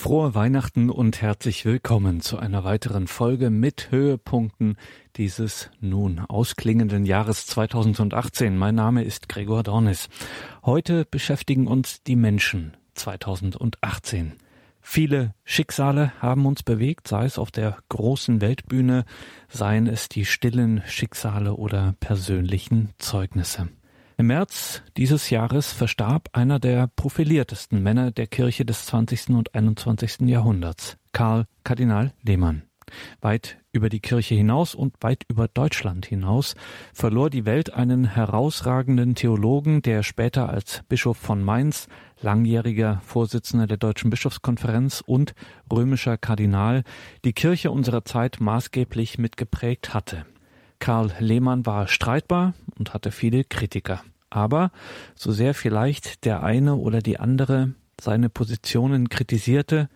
Frohe Weihnachten und herzlich willkommen zu einer weiteren Folge mit Höhepunkten dieses nun ausklingenden Jahres 2018. Mein Name ist Gregor Dornis. Heute beschäftigen uns die Menschen 2018. Viele Schicksale haben uns bewegt, sei es auf der großen Weltbühne, seien es die stillen Schicksale oder persönlichen Zeugnisse. Im März dieses Jahres verstarb einer der profiliertesten Männer der Kirche des 20. und 21. Jahrhunderts, Karl Kardinal Lehmann. Weit über die Kirche hinaus und weit über Deutschland hinaus verlor die Welt einen herausragenden Theologen, der später als Bischof von Mainz, langjähriger Vorsitzender der Deutschen Bischofskonferenz und römischer Kardinal die Kirche unserer Zeit maßgeblich mitgeprägt hatte. Karl Lehmann war streitbar und hatte viele Kritiker. Aber so sehr vielleicht der eine oder die andere seine Positionen kritisierte,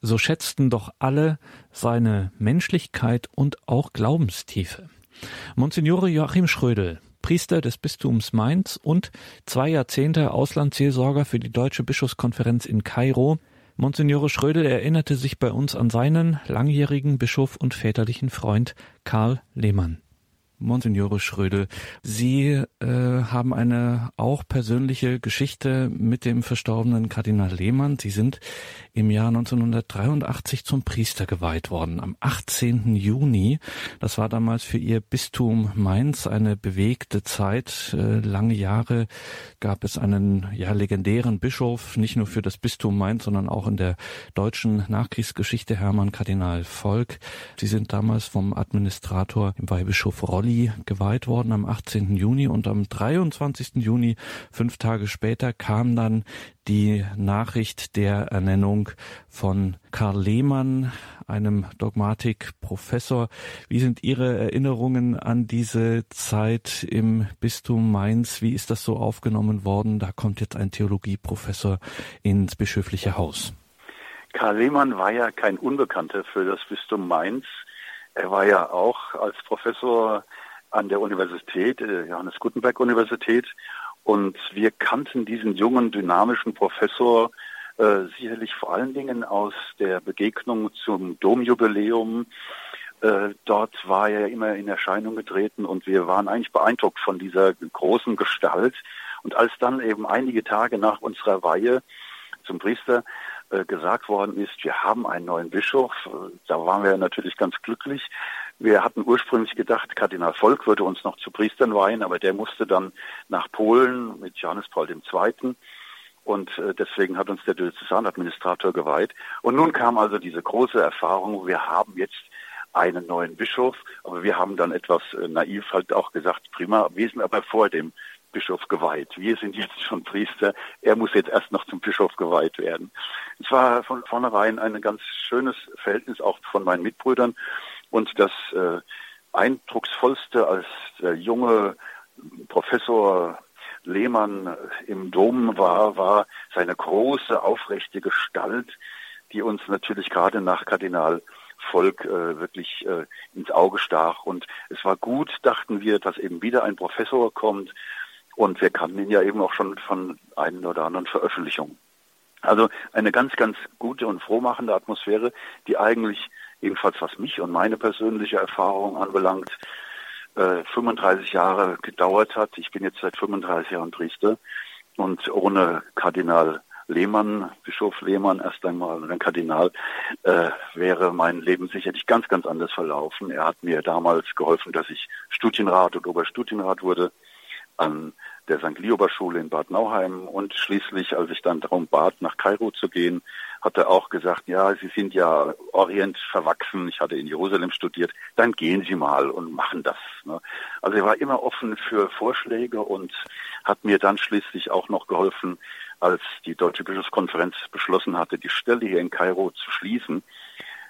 so schätzten doch alle seine Menschlichkeit und auch Glaubenstiefe. Monsignore Joachim Schrödel, Priester des Bistums Mainz und zwei Jahrzehnte Auslandsseelsorger für die Deutsche Bischofskonferenz in Kairo, Monsignore Schrödel erinnerte sich bei uns an seinen langjährigen Bischof und väterlichen Freund Karl Lehmann. Monsignore Schrödel, Sie äh, haben eine auch persönliche Geschichte mit dem verstorbenen Kardinal Lehmann. Sie sind im Jahr 1983 zum Priester geweiht worden, am 18. Juni. Das war damals für Ihr Bistum Mainz eine bewegte Zeit. Äh, lange Jahre gab es einen ja legendären Bischof, nicht nur für das Bistum Mainz, sondern auch in der deutschen Nachkriegsgeschichte, Hermann Kardinal Volk. Sie sind damals vom Administrator im Weihbischof Rolli Mali geweiht worden am 18. Juni und am 23. Juni, fünf Tage später, kam dann die Nachricht der Ernennung von Karl Lehmann, einem Dogmatikprofessor. Wie sind Ihre Erinnerungen an diese Zeit im Bistum Mainz? Wie ist das so aufgenommen worden? Da kommt jetzt ein Theologieprofessor ins bischöfliche Haus. Karl Lehmann war ja kein Unbekannter für das Bistum Mainz. Er war ja auch als Professor an der Universität, äh, Johannes Gutenberg Universität. Und wir kannten diesen jungen, dynamischen Professor äh, sicherlich vor allen Dingen aus der Begegnung zum Domjubiläum. Äh, dort war er immer in Erscheinung getreten und wir waren eigentlich beeindruckt von dieser großen Gestalt. Und als dann eben einige Tage nach unserer Weihe zum Priester äh, gesagt worden ist, wir haben einen neuen Bischof, äh, da waren wir natürlich ganz glücklich. Wir hatten ursprünglich gedacht, Kardinal Volk würde uns noch zu Priestern weihen, aber der musste dann nach Polen mit Johannes Paul II. Und äh, deswegen hat uns der Diözesanadministrator geweiht. Und nun kam also diese große Erfahrung, wir haben jetzt einen neuen Bischof, aber wir haben dann etwas äh, naiv halt auch gesagt, prima, wir sind aber vor dem Bischof geweiht. Wir sind jetzt schon Priester, er muss jetzt erst noch zum Bischof geweiht werden. Es war von vornherein ein ganz schönes Verhältnis auch von meinen Mitbrüdern und das äh, eindrucksvollste als der junge Professor Lehmann im Dom war, war seine große, aufrechte Gestalt, die uns natürlich gerade nach Kardinal Volk äh, wirklich äh, ins Auge stach. Und es war gut, dachten wir, dass eben wieder ein Professor kommt. Und wir kannten ihn ja eben auch schon von einen oder anderen Veröffentlichungen. Also eine ganz, ganz gute und frohmachende Atmosphäre, die eigentlich jedenfalls was mich und meine persönliche Erfahrung anbelangt, äh, 35 Jahre gedauert hat. Ich bin jetzt seit 35 Jahren Priester und ohne Kardinal Lehmann, Bischof Lehmann erst einmal und dann Kardinal, äh, wäre mein Leben sicherlich ganz, ganz anders verlaufen. Er hat mir damals geholfen, dass ich Studienrat und Oberstudienrat wurde an der St. Liober Schule in Bad Nauheim und schließlich, als ich dann darum bat, nach Kairo zu gehen, hat er auch gesagt, ja, Sie sind ja Orient verwachsen, ich hatte in Jerusalem studiert, dann gehen Sie mal und machen das. Ne? Also er war immer offen für Vorschläge und hat mir dann schließlich auch noch geholfen, als die Deutsche Bischofskonferenz beschlossen hatte, die Stelle hier in Kairo zu schließen,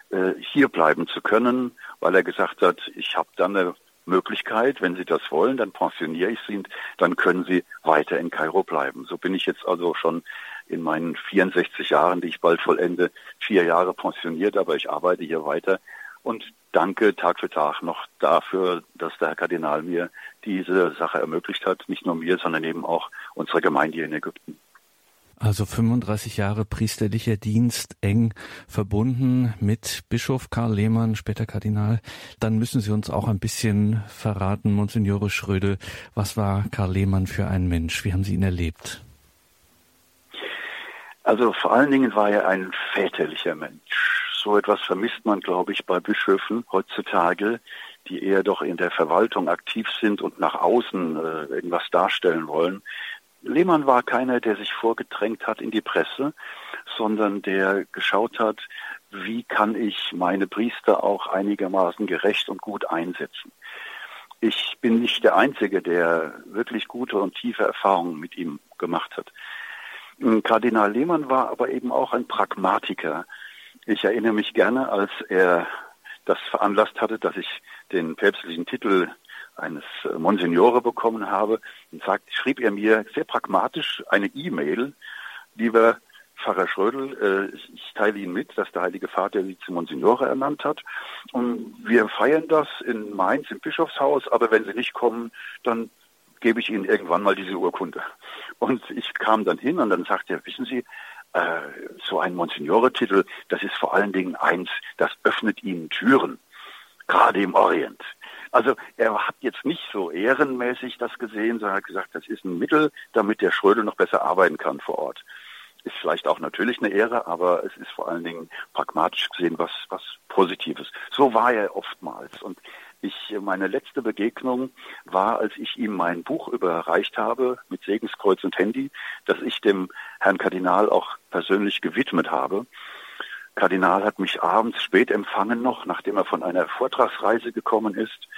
äh, hier bleiben zu können, weil er gesagt hat, ich habe dann eine Möglichkeit, wenn Sie das wollen, dann pensioniere ich Sie, dann können Sie weiter in Kairo bleiben. So bin ich jetzt also schon in meinen 64 Jahren, die ich bald vollende, vier Jahre pensioniert, aber ich arbeite hier weiter und danke Tag für Tag noch dafür, dass der Herr Kardinal mir diese Sache ermöglicht hat, nicht nur mir, sondern eben auch unserer Gemeinde hier in Ägypten. Also 35 Jahre priesterlicher Dienst eng verbunden mit Bischof Karl Lehmann, später Kardinal. Dann müssen Sie uns auch ein bisschen verraten, Monsignore Schrödel, was war Karl Lehmann für ein Mensch? Wie haben Sie ihn erlebt? Also vor allen Dingen war er ein väterlicher Mensch. So etwas vermisst man, glaube ich, bei Bischöfen heutzutage, die eher doch in der Verwaltung aktiv sind und nach außen äh, irgendwas darstellen wollen. Lehmann war keiner, der sich vorgedrängt hat in die Presse, sondern der geschaut hat, wie kann ich meine Priester auch einigermaßen gerecht und gut einsetzen. Ich bin nicht der Einzige, der wirklich gute und tiefe Erfahrungen mit ihm gemacht hat. Kardinal Lehmann war aber eben auch ein Pragmatiker. Ich erinnere mich gerne, als er das veranlasst hatte, dass ich den päpstlichen Titel eines äh, Monsignore bekommen habe, und sagt, schrieb er mir sehr pragmatisch eine E-Mail, lieber Pfarrer Schrödel, äh, ich teile Ihnen mit, dass der Heilige Vater Sie zum Monsignore ernannt hat. Und wir feiern das in Mainz im Bischofshaus, aber wenn Sie nicht kommen, dann gebe ich Ihnen irgendwann mal diese Urkunde. Und ich kam dann hin und dann sagte er, wissen Sie, äh, so ein Monsignore-Titel, das ist vor allen Dingen eins, das öffnet Ihnen Türen, gerade im Orient. Also er hat jetzt nicht so ehrenmäßig das gesehen, sondern hat gesagt, das ist ein Mittel, damit der Schrödel noch besser arbeiten kann vor Ort. Ist vielleicht auch natürlich eine Ehre, aber es ist vor allen Dingen pragmatisch gesehen was, was Positives. So war er oftmals. Und ich, meine letzte Begegnung war, als ich ihm mein Buch überreicht habe mit Segenskreuz und Handy, das ich dem Herrn Kardinal auch persönlich gewidmet habe. Kardinal hat mich abends spät empfangen noch, nachdem er von einer Vortragsreise gekommen ist.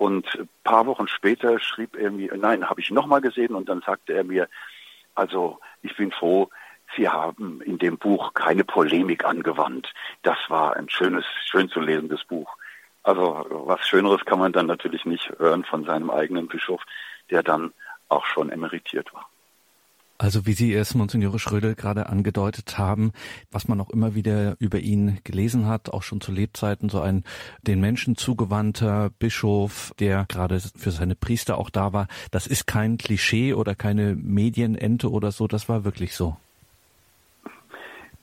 Und ein paar Wochen später schrieb er mir, nein, habe ich nochmal gesehen und dann sagte er mir, also ich bin froh, Sie haben in dem Buch keine Polemik angewandt. Das war ein schönes, schön zu lesendes Buch. Also was Schöneres kann man dann natürlich nicht hören von seinem eigenen Bischof, der dann auch schon emeritiert war. Also wie Sie es, Monsignore Schrödel, gerade angedeutet haben, was man auch immer wieder über ihn gelesen hat, auch schon zu Lebzeiten, so ein den Menschen zugewandter Bischof, der gerade für seine Priester auch da war, das ist kein Klischee oder keine Medienente oder so, das war wirklich so.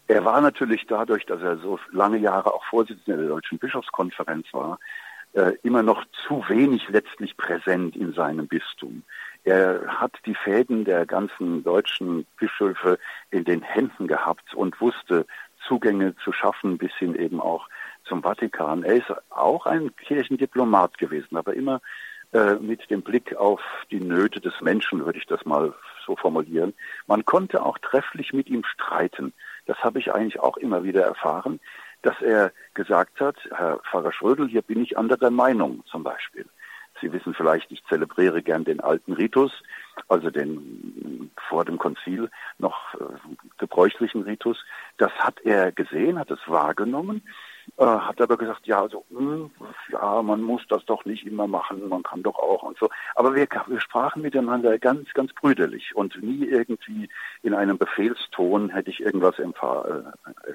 Er war natürlich dadurch, dass er so lange Jahre auch Vorsitzender der Deutschen Bischofskonferenz war, äh, immer noch zu wenig letztlich präsent in seinem Bistum. Er hat die Fäden der ganzen deutschen Bischöfe in den Händen gehabt und wusste Zugänge zu schaffen bis hin eben auch zum Vatikan. Er ist auch ein Kirchendiplomat gewesen, aber immer äh, mit dem Blick auf die Nöte des Menschen, würde ich das mal so formulieren. Man konnte auch trefflich mit ihm streiten. Das habe ich eigentlich auch immer wieder erfahren, dass er gesagt hat, Herr Pfarrer Schrödel, hier bin ich anderer Meinung zum Beispiel. Sie wissen vielleicht, ich zelebriere gern den alten Ritus, also den vor dem Konzil noch äh, gebräuchlichen Ritus. Das hat er gesehen, hat es wahrgenommen, äh, hat aber gesagt, ja, also, mh, hm, ja, man muss das doch nicht immer machen, man kann doch auch und so. Aber wir, wir sprachen miteinander ganz, ganz brüderlich und nie irgendwie in einem Befehlston hätte ich irgendwas äh,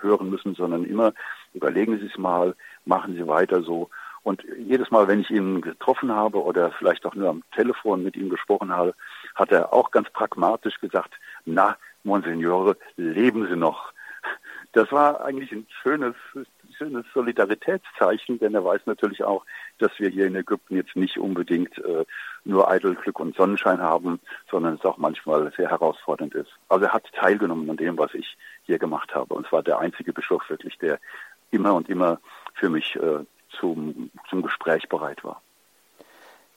hören müssen, sondern immer überlegen Sie es mal, machen Sie weiter so. Und jedes Mal, wenn ich ihn getroffen habe oder vielleicht auch nur am Telefon mit ihm gesprochen habe, hat er auch ganz pragmatisch gesagt, na, Monsignore, leben Sie noch. Das war eigentlich ein schönes, schönes Solidaritätszeichen, denn er weiß natürlich auch, dass wir hier in Ägypten jetzt nicht unbedingt äh, nur eitel Glück und Sonnenschein haben, sondern es auch manchmal sehr herausfordernd ist. Also er hat teilgenommen an dem, was ich hier gemacht habe. Und zwar der einzige Bischof wirklich, der immer und immer für mich äh, zum, zum Gespräch bereit war.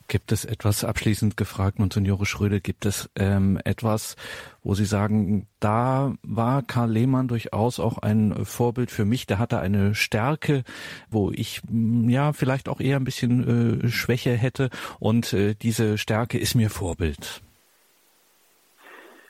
Gibt es etwas, abschließend gefragt, Monsignore Schröder, gibt es ähm, etwas, wo Sie sagen, da war Karl Lehmann durchaus auch ein Vorbild für mich, der hatte eine Stärke, wo ich mm, ja vielleicht auch eher ein bisschen äh, Schwäche hätte und äh, diese Stärke ist mir Vorbild.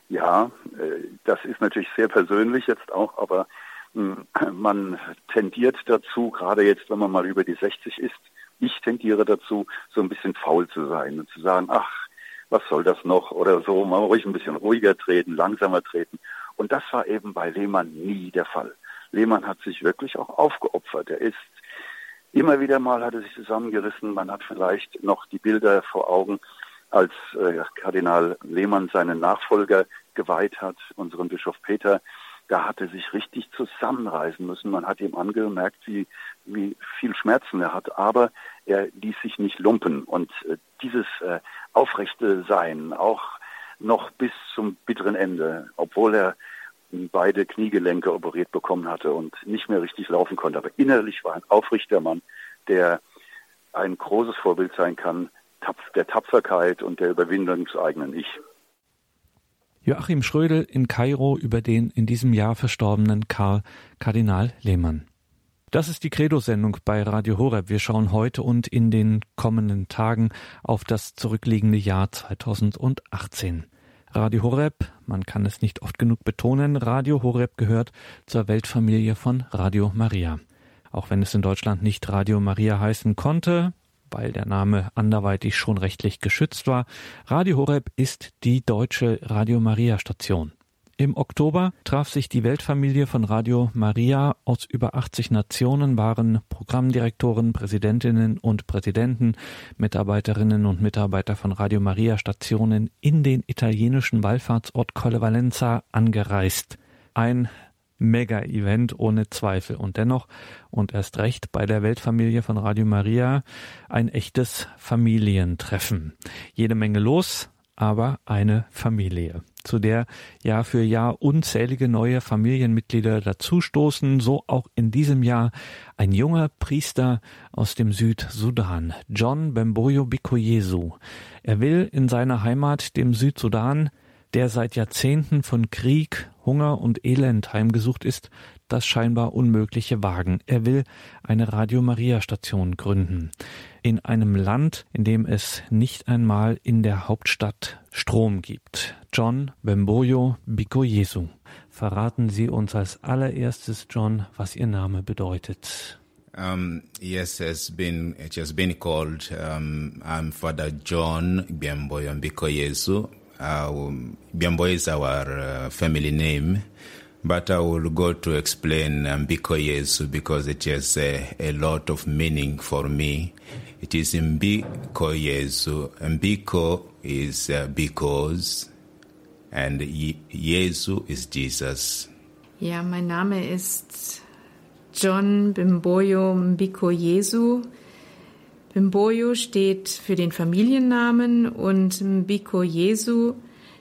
Ja, äh, das ist natürlich sehr persönlich jetzt auch, aber man tendiert dazu, gerade jetzt, wenn man mal über die 60 ist, ich tendiere dazu, so ein bisschen faul zu sein und zu sagen, ach, was soll das noch oder so, mal ruhig ein bisschen ruhiger treten, langsamer treten. Und das war eben bei Lehmann nie der Fall. Lehmann hat sich wirklich auch aufgeopfert. Er ist immer wieder mal hat er sich zusammengerissen. Man hat vielleicht noch die Bilder vor Augen, als äh, Kardinal Lehmann seinen Nachfolger geweiht hat, unseren Bischof Peter, da hat er sich richtig zusammenreißen müssen. Man hat ihm angemerkt, wie, wie viel Schmerzen er hat, aber er ließ sich nicht lumpen. Und äh, dieses äh, aufrechte Sein, auch noch bis zum bitteren Ende, obwohl er beide Kniegelenke operiert bekommen hatte und nicht mehr richtig laufen konnte. Aber innerlich war ein aufrichtiger Mann, der ein großes Vorbild sein kann, der Tapferkeit und der Überwindung des eigenen Ich. Joachim Schrödel in Kairo über den in diesem Jahr verstorbenen Karl Kardinal Lehmann. Das ist die Credo-Sendung bei Radio Horeb. Wir schauen heute und in den kommenden Tagen auf das zurückliegende Jahr 2018. Radio Horeb, man kann es nicht oft genug betonen, Radio Horeb gehört zur Weltfamilie von Radio Maria. Auch wenn es in Deutschland nicht Radio Maria heißen konnte, weil der Name anderweitig schon rechtlich geschützt war. Radio Horeb ist die deutsche Radio Maria Station. Im Oktober traf sich die Weltfamilie von Radio Maria aus über 80 Nationen, waren Programmdirektoren, Präsidentinnen und Präsidenten, Mitarbeiterinnen und Mitarbeiter von Radio Maria Stationen in den italienischen Wallfahrtsort Colle Valenza angereist. Ein Mega-Event ohne Zweifel und dennoch und erst recht bei der Weltfamilie von Radio Maria ein echtes Familientreffen. Jede Menge los, aber eine Familie, zu der Jahr für Jahr unzählige neue Familienmitglieder dazustoßen, so auch in diesem Jahr ein junger Priester aus dem Südsudan, John Bemboyo Bikoyesu. Er will in seiner Heimat, dem Südsudan, der seit Jahrzehnten von Krieg, Hunger und Elend heimgesucht ist, das scheinbar Unmögliche wagen. Er will eine Radio Maria Station gründen. In einem Land, in dem es nicht einmal in der Hauptstadt Strom gibt. John Bemboyo Bikoyesu. Verraten Sie uns als allererstes, John, was Ihr Name bedeutet. Um, yes, it's been it has been called. Um, I'm Father John Bemboyo Bikoyesu. Uh, Biambo is our uh, family name, but I will go to explain Mbiko Yesu because it has a, a, lot of meaning for me. It is Mbiko Yesu. Mbiko is uh, because, and Yesu is Jesus. Ja, mein Name ist John Bimboyo Mbiko Yesu. Bimboyo steht für den Familiennamen und Mbiko Jesu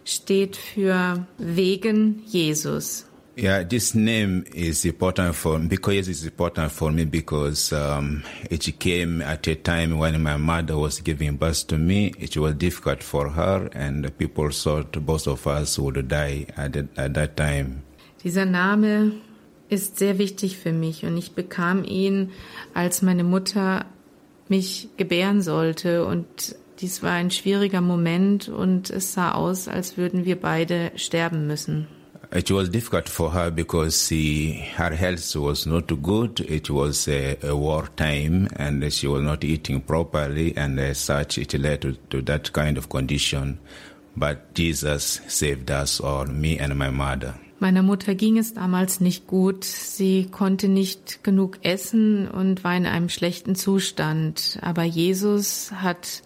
steht für wegen Jesus. Yeah, this name is important for because it's important for me because um, it came at a time when my mother was giving birth to me. It was difficult for her, and people thought both of us would die at, the, at that time. Dieser Name ist sehr wichtig für mich und ich bekam ihn, als meine Mutter mich gebären sollte und dies war ein schwieriger Moment und es sah aus, als würden wir beide sterben müssen. It was difficult for her because she, her health was not good. It was a, a war time and she was not eating properly and as such it led to, to that kind of condition. But Jesus saved us all, me and my mother. Meiner Mutter ging es damals nicht gut. Sie konnte nicht genug essen und war in einem schlechten Zustand. Aber Jesus hat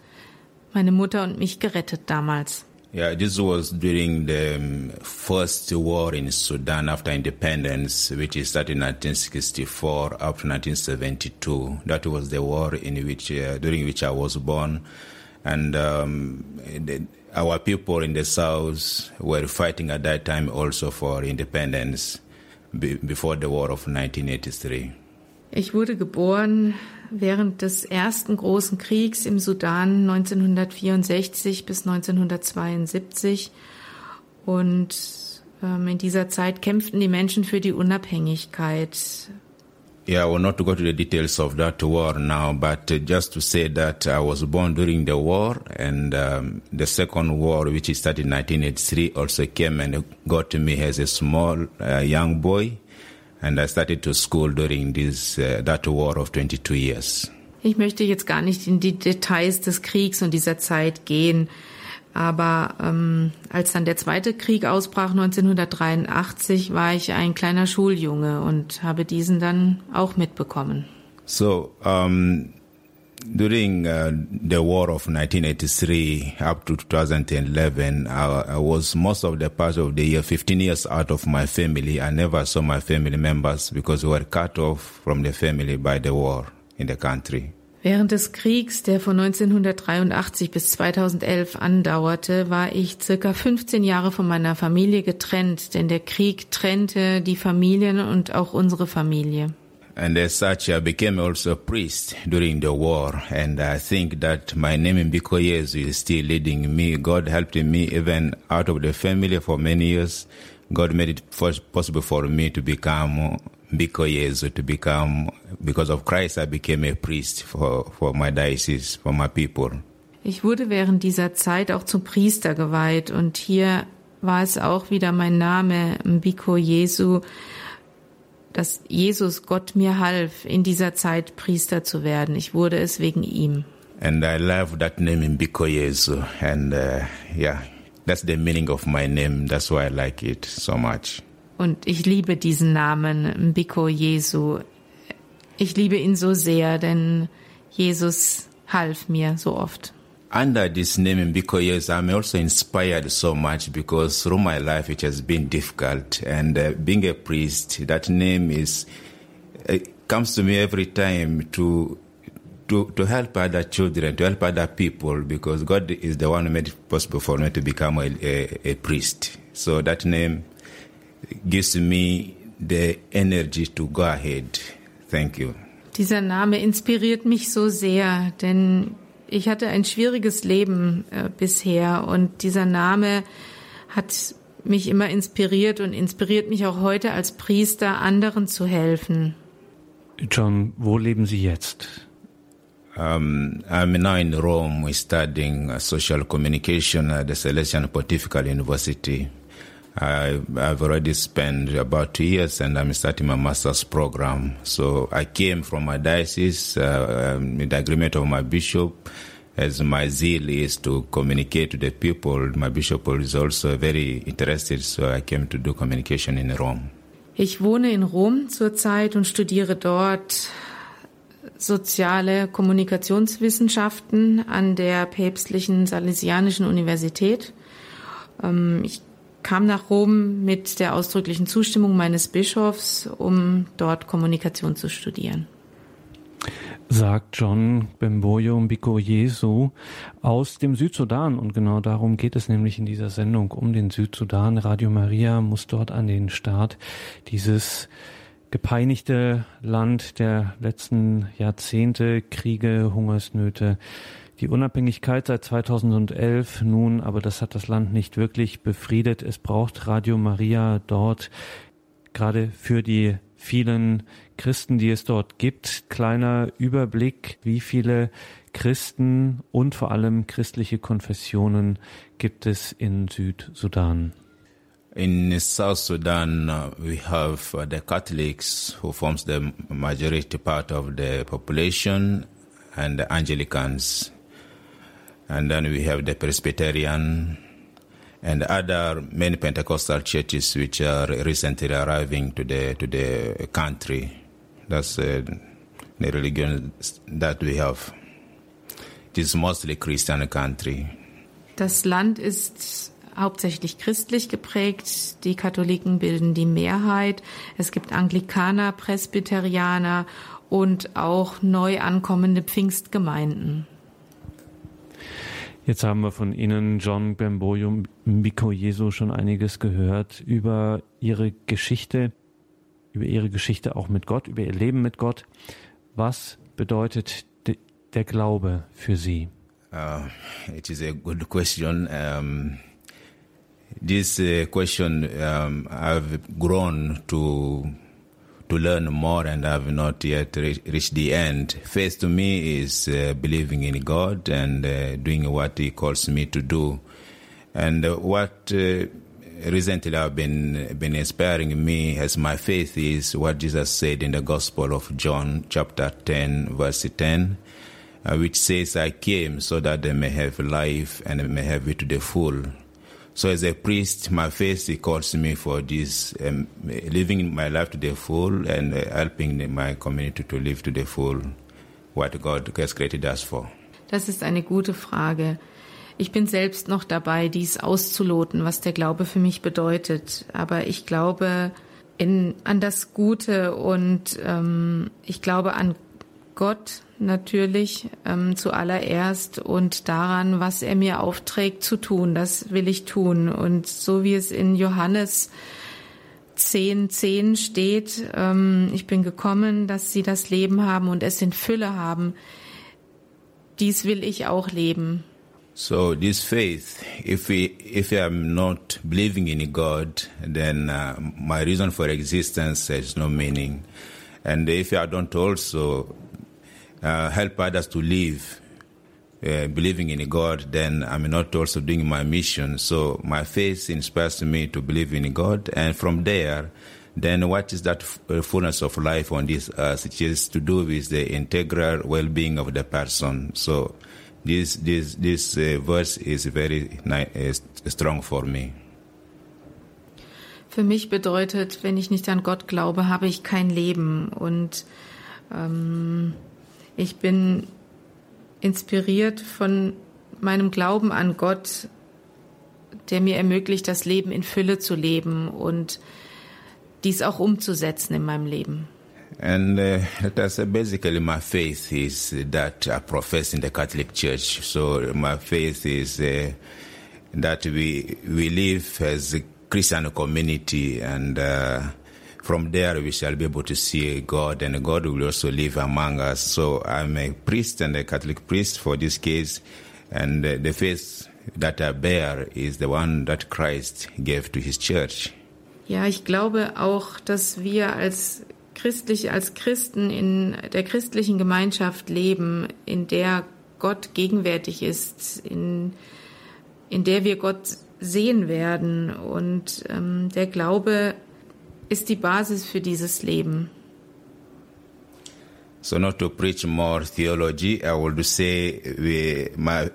meine Mutter und mich gerettet damals. Yeah, this was during the first war in Sudan after independence, which started in 1964 up to 1972. That was the war in which, uh, during which I was born, and um, the, our people in the south were fighting at that time also for independence be, before the war of 1983. Ich wurde geboren während des ersten großen Kriegs im Sudan 1964 bis 1972 und ähm, in dieser Zeit kämpften die Menschen für die Unabhängigkeit. Yeah, I will not go to the details of that war now, but just to say that I was born during the war, and um, the second war, which started in 1983, also came and got to me as a small uh, young boy. and I started to school during this uh, that war of 22 years. Ich möchte jetzt gar nicht in die Details des Kriegs und dieser Zeit gehen, aber ähm, als dann der zweite Krieg ausbrach 1983, war ich ein kleiner Schuljunge und habe diesen dann auch mitbekommen. So um, during uh, the war of 1983 up to 2011, I, I, was most of the part of the year 15 years out of my family. I never saw my family members because we were cut off from the family by the war in the country. Während des Kriegs, der von 1983 bis 2011 andauerte, war ich circa 15 Jahre von meiner Familie getrennt, denn der Krieg trennte die Familien und auch unsere Familie. And as such, I became also a priest during the war. And I think that my name in Bikoyezu is still leading me. God helped me even out of the family for many years. God made it possible for me to become Bikoyezu, to become, because of Christ, I became a priest for, for my diocese, for my people. Ich wurde während dieser Zeit auch zum Priester geweiht und hier war es auch wieder mein Name, Mbiko Jesu, dass Jesus Gott mir half, in dieser Zeit Priester zu werden. Ich wurde es wegen ihm. And I love that name Mbiko Jesu. And uh, yeah, that's the meaning of my name. That's why I like it so much. Und ich liebe diesen Namen Mbiko Jesu. Ich liebe ihn so sehr, denn Jesus half mir so oft. under this name because I'm also inspired so much because through my life it has been difficult and uh, being a priest that name is it comes to me every time to to to help other children to help other people because God is the one who made it possible for me to become a, a, a priest so that name gives me the energy to go ahead thank you Dieser Name inspiriert mich so sehr, denn ich hatte ein schwieriges Leben äh, bisher und dieser Name hat mich immer inspiriert und inspiriert mich auch heute als Priester, anderen zu helfen. John, wo leben Sie jetzt? Um, I'm now in Rome studying social communication at the Celestian Pontifical University. I, I've already spent about two years and I'm starting my master's program. So I came from my diocese uh, with the agreement of my bishop. As my zeal is to communicate to the people, my bishop is also very interested, so I came to do communication in Rome. Ich wohne in Rom zurzeit und studiere dort soziale Kommunikationswissenschaften an der päpstlichen Salesianischen Universität. Ähm, ich kam nach Rom mit der ausdrücklichen Zustimmung meines Bischofs, um dort Kommunikation zu studieren. Sagt John Bemboyo Mbiko Jesu aus dem Südsudan. Und genau darum geht es nämlich in dieser Sendung um den Südsudan. Radio Maria muss dort an den Start dieses gepeinigte Land der letzten Jahrzehnte, Kriege, Hungersnöte, die Unabhängigkeit seit 2011 nun, aber das hat das Land nicht wirklich befriedet. Es braucht Radio Maria dort, gerade für die vielen Christen, die es dort gibt. Kleiner Überblick, wie viele Christen und vor allem christliche Konfessionen gibt es in Südsudan. In South Sudan, uh, we have uh, the Catholics, who forms the majority part of the population, and the Anglicans. And then we have the Presbyterian and other many Pentecostal churches which are recently arriving to the to the country. That's uh, the religion that we have. It is mostly Christian country. Das Land ist hauptsächlich christlich geprägt. Die Katholiken bilden die Mehrheit. Es gibt Anglikaner, Presbyterianer und auch neu ankommende Pfingstgemeinden. Jetzt haben wir von Ihnen, John Bemboyo Miko Jesu, schon einiges gehört über Ihre Geschichte, über Ihre Geschichte auch mit Gott, über Ihr Leben mit Gott. Was bedeutet de, der Glaube für Sie? Uh, it is a good question. Um, this uh, question um, I've grown to to learn more and have not yet re- reached the end. Faith to me is uh, believing in God and uh, doing what He calls me to do. And uh, what uh, recently have been been inspiring me as my faith is what Jesus said in the Gospel of John, chapter ten, verse ten. Uh, which says, I came so that they may have life and may have it to the full. So as a priest, my faith calls me for this, um, living my life to the full and uh, helping my community to live to the full what God has created us for? Das ist eine gute Frage. Ich bin selbst noch dabei, dies auszuloten, was der Glaube für mich bedeutet. Aber ich glaube in, an das Gute und ähm, ich glaube an Gott natürlich ähm, zuallererst und daran, was er mir aufträgt zu tun. Das will ich tun. Und so wie es in Johannes 10, 10 steht, ähm, ich bin gekommen, dass sie das Leben haben und es in Fülle haben. Dies will ich auch leben. So this faith, if we, if I'm not believing in God, then uh, my reason for existence has no meaning. And if I don't also uh, help others to live, uh, believing in God, then I'm not also doing my mission. So my faith inspires me to believe in God, and from there, then what is that uh, fullness of life on this earth? It is to do with the integral well-being of the person. So this this this uh, verse is very uh, strong for me. Für mich bedeutet, wenn ich nicht an Gott glaube, habe ich kein Leben und ähm, ich bin inspiriert von meinem Glauben an Gott, der mir ermöglicht, das Leben in Fülle zu leben und dies auch umzusetzen in meinem Leben. And uh, that's uh, basically my faith is that I profess in the Catholic Church. So my faith is uh, that we we live as a Christian community, and uh, from there we shall be able to see God, and God will also live among us. So I'm a priest and a Catholic priest for this case, and the faith that I bear is the one that Christ gave to His Church. Ja, ich glaube auch, dass wir als christlich als Christen in der christlichen Gemeinschaft leben, in der Gott gegenwärtig ist, in, in der wir Gott sehen werden. Und ähm, der Glaube ist die Basis für dieses Leben. So not to preach more theology, I would say we, my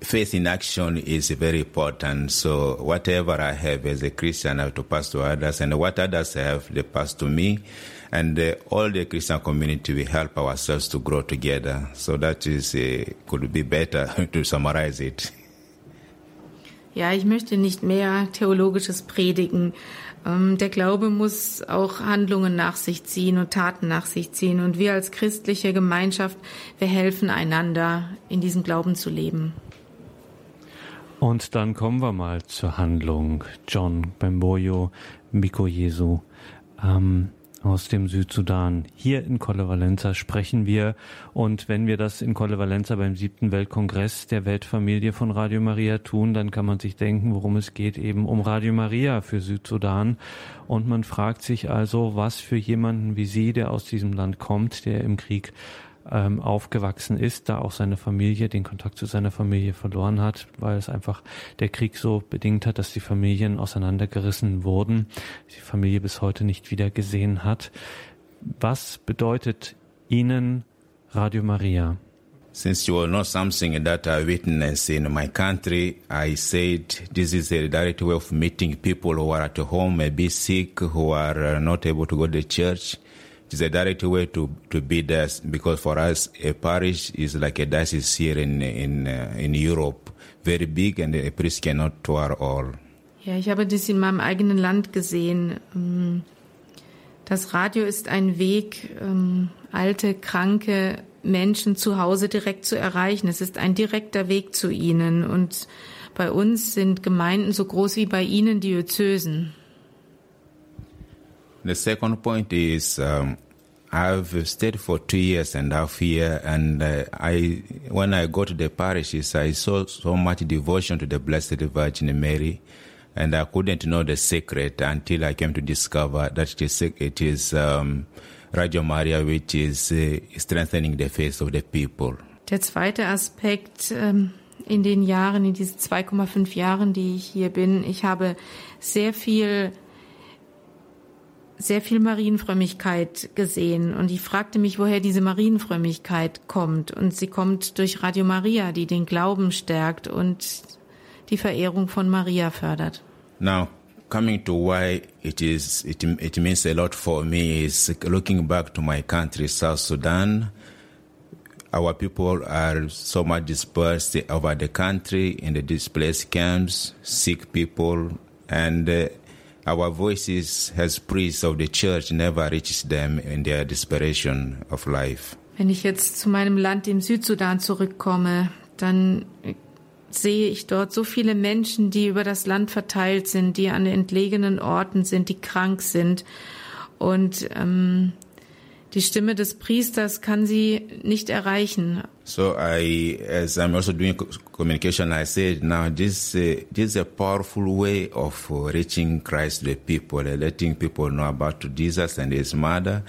faith in action is very important. So whatever I have as a Christian, I have to pass to others, and what others have, they pass to me. And uh, all the Christian community, we help ourselves to grow together. So that is, uh, could be better to summarize it. Ja, ich möchte nicht mehr theologisches predigen. Ähm, der Glaube muss auch Handlungen nach sich ziehen und Taten nach sich ziehen. Und wir als christliche Gemeinschaft, wir helfen einander, in diesem Glauben zu leben. Und dann kommen wir mal zur Handlung. John Bemboyo, Miko Jesu. Ähm, aus dem Südsudan. Hier in Colle Valenza sprechen wir und wenn wir das in Colle Valenza beim siebten Weltkongress der Weltfamilie von Radio Maria tun, dann kann man sich denken, worum es geht, eben um Radio Maria für Südsudan. Und man fragt sich also, was für jemanden wie Sie, der aus diesem Land kommt, der im Krieg ähm, aufgewachsen ist, da auch seine Familie, den Kontakt zu seiner Familie verloren hat, weil es einfach der Krieg so bedingt hat, dass die Familien auseinandergerissen wurden, die Familie bis heute nicht wieder gesehen hat. Was bedeutet Ihnen Radio Maria? Since you are not something that I witnessed in my country, I said this is a direct way of meeting people who are at home, maybe sick, who are not able to go to church. It's a direct way to, to be there because for us, a parish is like a diocese here in, in, uh, in Europe, very big and a priest cannot tour all. Ja, ich habe das in meinem eigenen Land gesehen. Das Radio ist ein Weg, alte, kranke Menschen zu Hause direkt zu erreichen. Es ist ein direkter Weg zu ihnen. Und bei uns sind Gemeinden so groß wie bei Ihnen Diözesen. The second point is um, I've stayed for two years and a half here, and uh, I when I go to the parishes, I saw so much devotion to the Blessed Virgin Mary, and I couldn't know the secret until I came to discover that it is, is um, Radio Maria which is uh, strengthening the faith of the people. Der zweite Aspekt ähm, in den Jahren, in diesen 2,5 Jahren, die ich hier bin, ich habe sehr viel sehr viel Marienfrömmigkeit gesehen und ich fragte mich, woher diese Marienfrömmigkeit kommt. Und sie kommt durch Radio Maria, die den Glauben stärkt und die Verehrung von Maria fördert. Now, coming to why it is, it, it means a lot for me is looking back to my country, South Sudan. our people are so much dispersed over the country in the displaced camps, sick people, and uh, our voices as priests of the church never reaches them in their desperation of life. Wenn ich jetzt zu meinem Land im Südsudan zurückkomme, dann sehe ich dort so viele Menschen, die über das Land verteilt sind, die an entlegenen Orten sind, die krank sind. Und ähm, die Stimme des Priesters kann sie nicht erreichen. So I, as I'm also doing communication, I said, now this, uh, this is a powerful way of reaching Christ to the people, uh, letting people know about Jesus and His mother,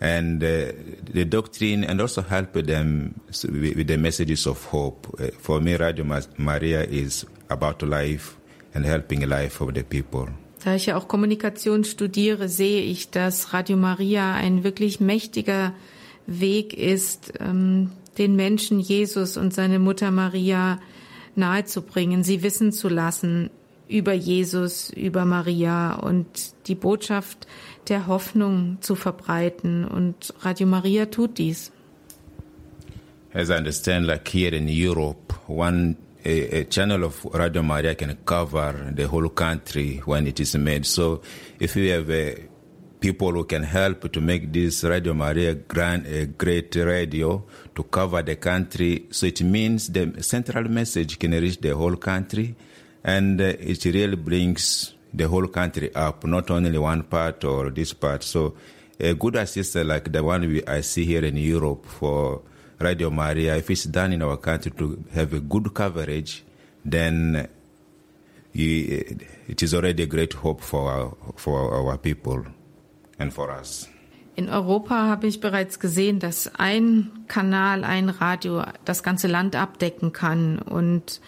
and uh, the doctrine, and also help them with, with the messages of hope. Uh, for me, Radio Maria is about life and helping life of the people. Da ich ja auch Kommunikation studiere, sehe ich, dass Radio Maria ein wirklich mächtiger Weg ist, ähm, den Menschen Jesus und seine Mutter Maria nahezubringen, sie wissen zu lassen über Jesus, über Maria und die Botschaft der Hoffnung zu verbreiten. Und Radio Maria tut dies. As I understand, like here in Europe, one a, a, channel of Radio Maria can cover the whole country when it is made. So if we have uh, people who can help to make this Radio Maria grand, a great radio to cover the country, so it means the central message can reach the whole country and uh, it really brings the whole country up, not only one part or this part. So a good assistant like the one we, I see here in Europe for Radio Maria, if it's done in our country to have a good coverage, then it is already a great hope for our, for our people and for us. In Europa habe ich bereits gesehen, dass ein Kanal, ein Radio das ganze Land abdecken kann. Und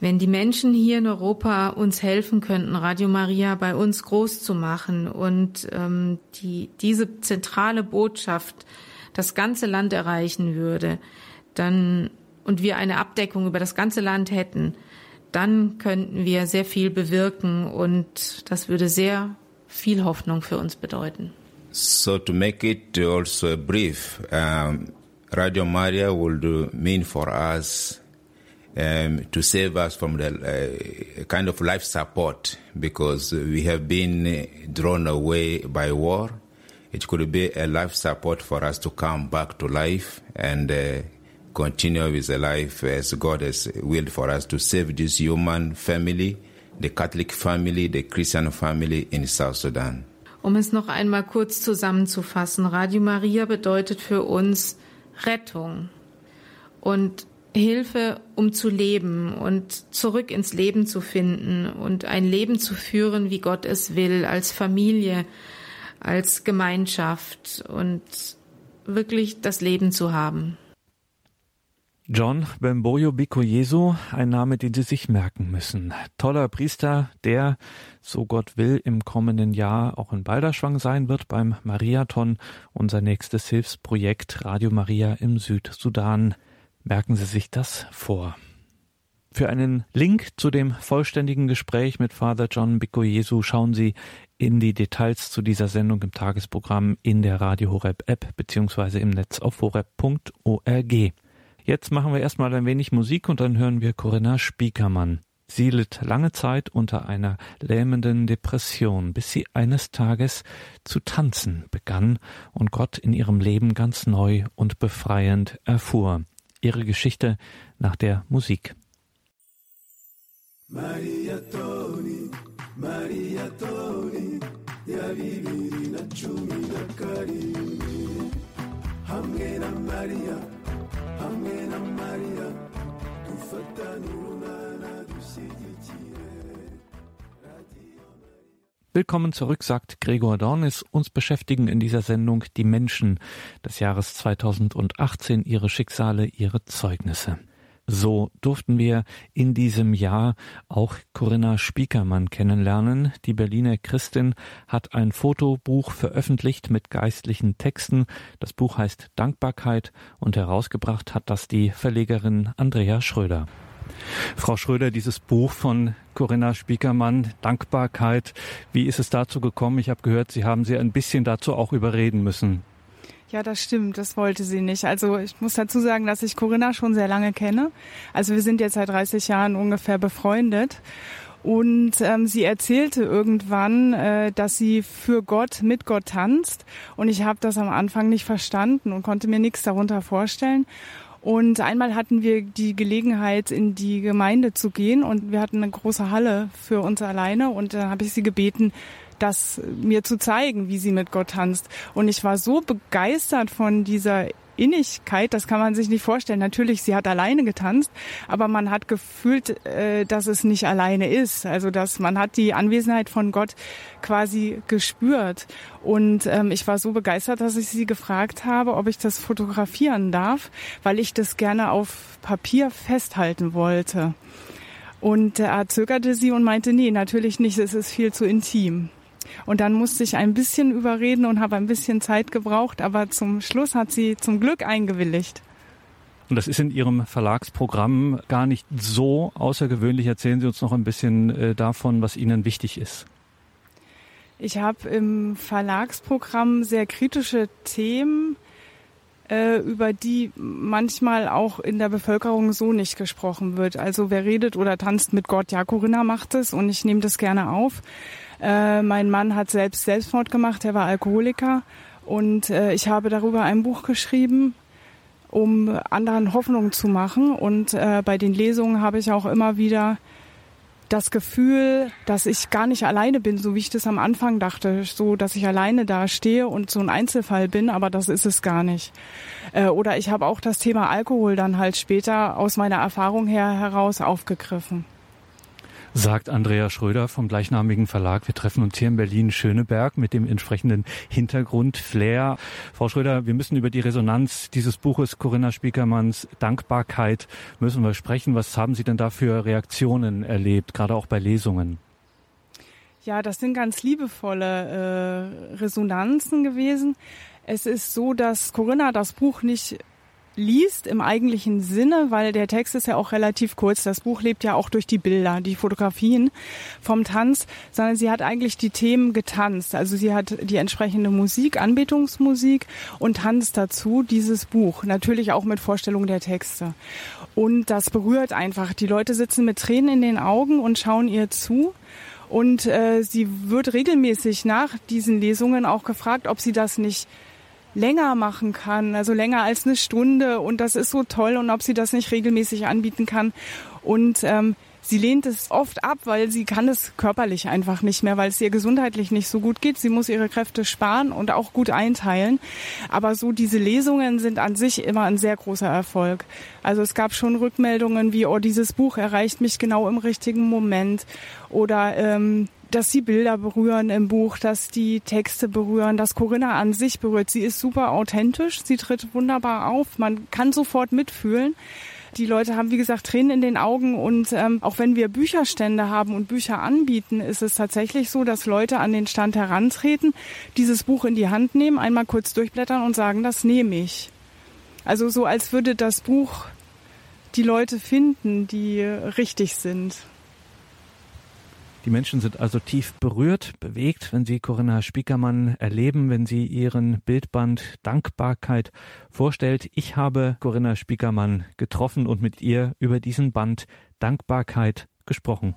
wenn die Menschen hier in Europa uns helfen könnten, Radio Maria bei uns groß zu machen und ähm, die, diese zentrale Botschaft das ganze Land erreichen würde, dann und wir eine Abdeckung über das ganze Land hätten, dann könnten wir sehr viel bewirken und das würde sehr viel Hoffnung für uns bedeuten. So to make it also brief, um, Radio Maria would mean for us um, to save us from the uh, kind of life support because we have been drawn away by war it could be a life support for us to come back to life and uh, continue with the life as God has willed for us to save this human family, the Catholic family, the Christian family in South Sudan. Um es noch einmal kurz zusammenzufassen, Radio Maria bedeutet für uns Rettung und Hilfe, um zu leben und zurück ins Leben zu finden und ein Leben zu führen, wie Gott es will, als Familie, als Gemeinschaft und wirklich das Leben zu haben. John Bemboyo Bikoyesu, ein Name, den Sie sich merken müssen. Toller Priester, der, so Gott will, im kommenden Jahr auch in Balderschwang sein wird beim Mariathon, unser nächstes Hilfsprojekt Radio Maria im Südsudan. Merken Sie sich das vor. Für einen Link zu dem vollständigen Gespräch mit Father John Bikoyesu schauen Sie in die Details zu dieser Sendung im Tagesprogramm in der Radio Horeb App beziehungsweise im Netz auf horeb.org. Jetzt machen wir erstmal ein wenig Musik und dann hören wir Corinna Spiekermann. Sie litt lange Zeit unter einer lähmenden Depression, bis sie eines Tages zu tanzen begann und Gott in ihrem Leben ganz neu und befreiend erfuhr. Ihre Geschichte nach der Musik. Maria Toni. Maria Toni ya bibiri na cumi na karindwi hamwe Maria Willkommen zurück, sagt Gregor Dornis. Uns beschäftigen in dieser Sendung die Menschen des Jahres 2018, ihre Schicksale, ihre Zeugnisse. So durften wir in diesem Jahr auch Corinna Spiekermann kennenlernen. Die Berliner Christin hat ein Fotobuch veröffentlicht mit geistlichen Texten. Das Buch heißt Dankbarkeit und herausgebracht hat das die Verlegerin Andrea Schröder. Frau Schröder, dieses Buch von Corinna Spiekermann, Dankbarkeit, wie ist es dazu gekommen? Ich habe gehört, Sie haben sie ein bisschen dazu auch überreden müssen. Ja, das stimmt. Das wollte sie nicht. Also ich muss dazu sagen, dass ich Corinna schon sehr lange kenne. Also wir sind jetzt seit 30 Jahren ungefähr befreundet. Und ähm, sie erzählte irgendwann, äh, dass sie für Gott mit Gott tanzt. Und ich habe das am Anfang nicht verstanden und konnte mir nichts darunter vorstellen. Und einmal hatten wir die Gelegenheit, in die Gemeinde zu gehen und wir hatten eine große Halle für uns alleine und da habe ich sie gebeten, das mir zu zeigen, wie sie mit Gott tanzt. Und ich war so begeistert von dieser Innigkeit, das kann man sich nicht vorstellen. Natürlich, sie hat alleine getanzt, aber man hat gefühlt, äh, dass es nicht alleine ist. Also dass man hat die Anwesenheit von Gott quasi gespürt. Und ähm, ich war so begeistert, dass ich sie gefragt habe, ob ich das fotografieren darf, weil ich das gerne auf Papier festhalten wollte. Und er zögerte sie und meinte, nee, natürlich nicht, es ist viel zu intim. Und dann musste ich ein bisschen überreden und habe ein bisschen Zeit gebraucht, aber zum Schluss hat sie zum Glück eingewilligt. Und das ist in Ihrem Verlagsprogramm gar nicht so außergewöhnlich. Erzählen Sie uns noch ein bisschen äh, davon, was Ihnen wichtig ist. Ich habe im Verlagsprogramm sehr kritische Themen, äh, über die manchmal auch in der Bevölkerung so nicht gesprochen wird. Also wer redet oder tanzt mit Gott? Ja, Corinna macht es und ich nehme das gerne auf. Äh, mein Mann hat selbst Selbstmord gemacht, er war Alkoholiker und äh, ich habe darüber ein Buch geschrieben, um anderen Hoffnung zu machen. Und äh, bei den Lesungen habe ich auch immer wieder das Gefühl, dass ich gar nicht alleine bin, so wie ich das am Anfang dachte, so dass ich alleine da stehe und so ein Einzelfall bin, aber das ist es gar nicht. Äh, oder ich habe auch das Thema Alkohol dann halt später aus meiner Erfahrung her heraus aufgegriffen sagt Andrea Schröder vom gleichnamigen Verlag. Wir treffen uns hier in Berlin-Schöneberg mit dem entsprechenden Hintergrund Flair. Frau Schröder, wir müssen über die Resonanz dieses Buches Corinna Spiekermanns Dankbarkeit müssen wir sprechen. Was haben Sie denn da für Reaktionen erlebt, gerade auch bei Lesungen? Ja, das sind ganz liebevolle äh, Resonanzen gewesen. Es ist so, dass Corinna das Buch nicht liest im eigentlichen Sinne, weil der Text ist ja auch relativ kurz. Das Buch lebt ja auch durch die Bilder, die Fotografien vom Tanz, sondern sie hat eigentlich die Themen getanzt. Also sie hat die entsprechende Musik, Anbetungsmusik und tanzt dazu dieses Buch. Natürlich auch mit Vorstellung der Texte. Und das berührt einfach. Die Leute sitzen mit Tränen in den Augen und schauen ihr zu. Und äh, sie wird regelmäßig nach diesen Lesungen auch gefragt, ob sie das nicht länger machen kann, also länger als eine Stunde und das ist so toll und ob sie das nicht regelmäßig anbieten kann. Und ähm, sie lehnt es oft ab, weil sie kann es körperlich einfach nicht mehr, weil es ihr gesundheitlich nicht so gut geht. Sie muss ihre Kräfte sparen und auch gut einteilen. Aber so diese Lesungen sind an sich immer ein sehr großer Erfolg. Also es gab schon Rückmeldungen wie, oh, dieses Buch erreicht mich genau im richtigen Moment oder ähm, dass die Bilder berühren im Buch, dass die Texte berühren, dass Corinna an sich berührt. Sie ist super authentisch, sie tritt wunderbar auf, man kann sofort mitfühlen. Die Leute haben, wie gesagt, Tränen in den Augen und ähm, auch wenn wir Bücherstände haben und Bücher anbieten, ist es tatsächlich so, dass Leute an den Stand herantreten, dieses Buch in die Hand nehmen, einmal kurz durchblättern und sagen, das nehme ich. Also so, als würde das Buch die Leute finden, die richtig sind. Die Menschen sind also tief berührt, bewegt, wenn sie Corinna Spiekermann erleben, wenn sie ihren Bildband Dankbarkeit vorstellt. Ich habe Corinna Spiekermann getroffen und mit ihr über diesen Band Dankbarkeit gesprochen.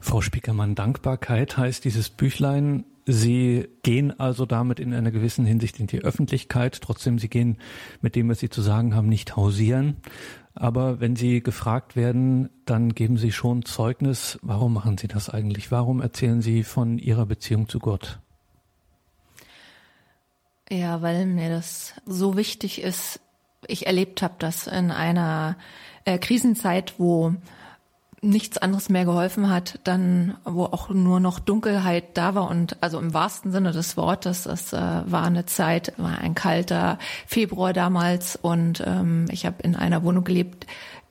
Frau Spiekermann, Dankbarkeit heißt dieses Büchlein. Sie gehen also damit in einer gewissen Hinsicht in die Öffentlichkeit. Trotzdem, Sie gehen mit dem, was Sie zu sagen haben, nicht hausieren. Aber wenn Sie gefragt werden, dann geben Sie schon Zeugnis. Warum machen Sie das eigentlich? Warum erzählen Sie von Ihrer Beziehung zu Gott? Ja, weil mir das so wichtig ist. Ich erlebt habe das in einer äh, Krisenzeit, wo nichts anderes mehr geholfen hat, dann wo auch nur noch Dunkelheit da war und also im wahrsten Sinne des Wortes, es äh, war eine Zeit, war ein kalter Februar damals und ähm, ich habe in einer Wohnung gelebt,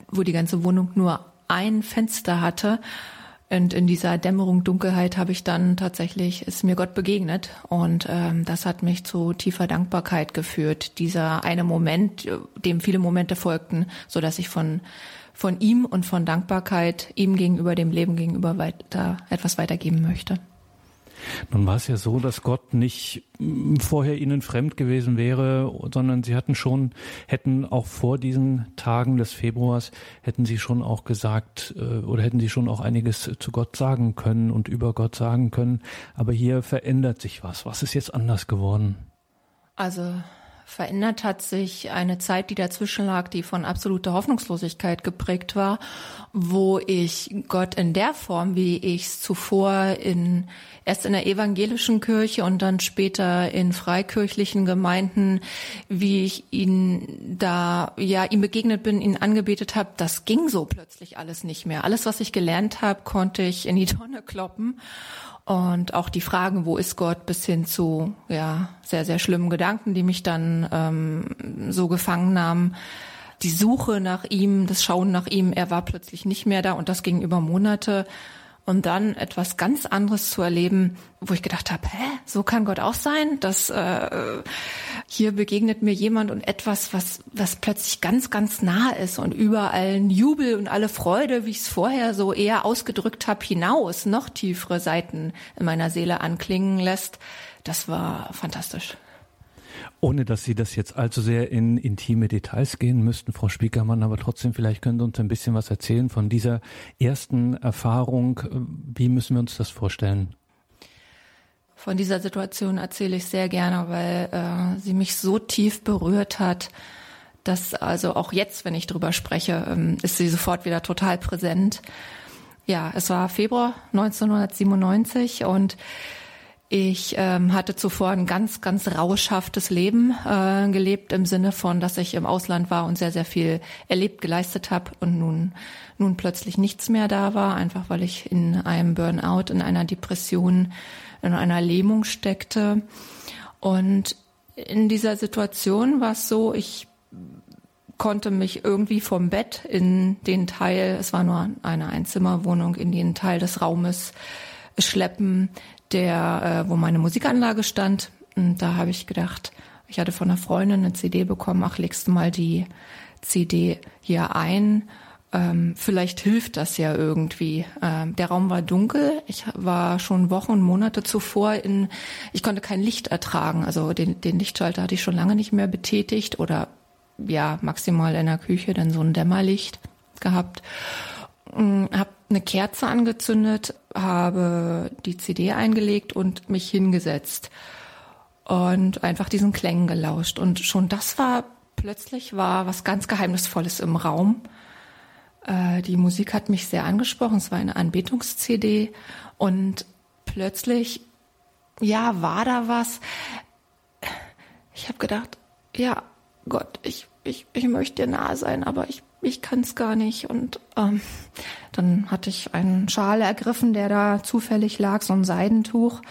wo die ganze Wohnung nur ein Fenster hatte und in dieser Dämmerung, Dunkelheit habe ich dann tatsächlich, ist mir Gott begegnet. Und ähm, das hat mich zu tiefer Dankbarkeit geführt. Dieser eine Moment, dem viele Momente folgten, so dass ich von von ihm und von Dankbarkeit ihm gegenüber, dem Leben gegenüber weiter, etwas weitergeben möchte. Nun war es ja so, dass Gott nicht mm, vorher ihnen fremd gewesen wäre, sondern sie hatten schon, hätten auch vor diesen Tagen des Februars, hätten sie schon auch gesagt äh, oder hätten sie schon auch einiges zu Gott sagen können und über Gott sagen können. Aber hier verändert sich was. Was ist jetzt anders geworden? Also Verändert hat sich eine Zeit, die dazwischen lag, die von absoluter Hoffnungslosigkeit geprägt war, wo ich Gott in der Form, wie ich es zuvor in, erst in der evangelischen Kirche und dann später in freikirchlichen Gemeinden, wie ich ihn da, ja, ihm begegnet bin, ihn angebetet habe, das ging so plötzlich alles nicht mehr. Alles, was ich gelernt habe, konnte ich in die Tonne kloppen. Und auch die Fragen, wo ist Gott, bis hin zu ja sehr, sehr schlimmen Gedanken, die mich dann ähm, so gefangen nahmen. Die Suche nach ihm, das Schauen nach ihm, er war plötzlich nicht mehr da und das ging über Monate und dann etwas ganz anderes zu erleben, wo ich gedacht habe, hä, so kann Gott auch sein, dass äh, hier begegnet mir jemand und etwas, was was plötzlich ganz ganz nah ist und überall ein Jubel und alle Freude, wie ich es vorher so eher ausgedrückt habe, hinaus noch tiefere Seiten in meiner Seele anklingen lässt. Das war fantastisch. Ohne dass Sie das jetzt allzu sehr in intime Details gehen müssten, Frau Spiekermann, aber trotzdem, vielleicht können Sie uns ein bisschen was erzählen von dieser ersten Erfahrung. Wie müssen wir uns das vorstellen? Von dieser Situation erzähle ich sehr gerne, weil äh, sie mich so tief berührt hat, dass also auch jetzt, wenn ich drüber spreche, ähm, ist sie sofort wieder total präsent. Ja, es war Februar 1997 und ich ähm, hatte zuvor ein ganz, ganz rauschhaftes Leben äh, gelebt im Sinne von, dass ich im Ausland war und sehr, sehr viel erlebt, geleistet habe und nun, nun plötzlich nichts mehr da war, einfach weil ich in einem Burnout, in einer Depression, in einer Lähmung steckte. Und in dieser Situation war es so, ich konnte mich irgendwie vom Bett in den Teil, es war nur eine Einzimmerwohnung, in den Teil des Raumes schleppen, der, äh, wo meine Musikanlage stand. Und da habe ich gedacht, ich hatte von einer Freundin eine CD bekommen, ach, legst du mal die CD hier ein. Ähm, vielleicht hilft das ja irgendwie. Ähm, der Raum war dunkel. Ich war schon Wochen und Monate zuvor in, ich konnte kein Licht ertragen. Also den, den Lichtschalter hatte ich schon lange nicht mehr betätigt oder ja, maximal in der Küche dann so ein Dämmerlicht gehabt. Mm, habe eine Kerze angezündet, habe die CD eingelegt und mich hingesetzt und einfach diesen Klängen gelauscht. Und schon das war plötzlich war was ganz Geheimnisvolles im Raum. Äh, die Musik hat mich sehr angesprochen. Es war eine Anbetungs-CD und plötzlich, ja, war da was. Ich habe gedacht, ja, Gott, ich, ich, ich möchte dir nahe sein, aber ich ich kann es gar nicht. Und ähm, dann hatte ich einen Schal ergriffen, der da zufällig lag, so ein Seidentuch.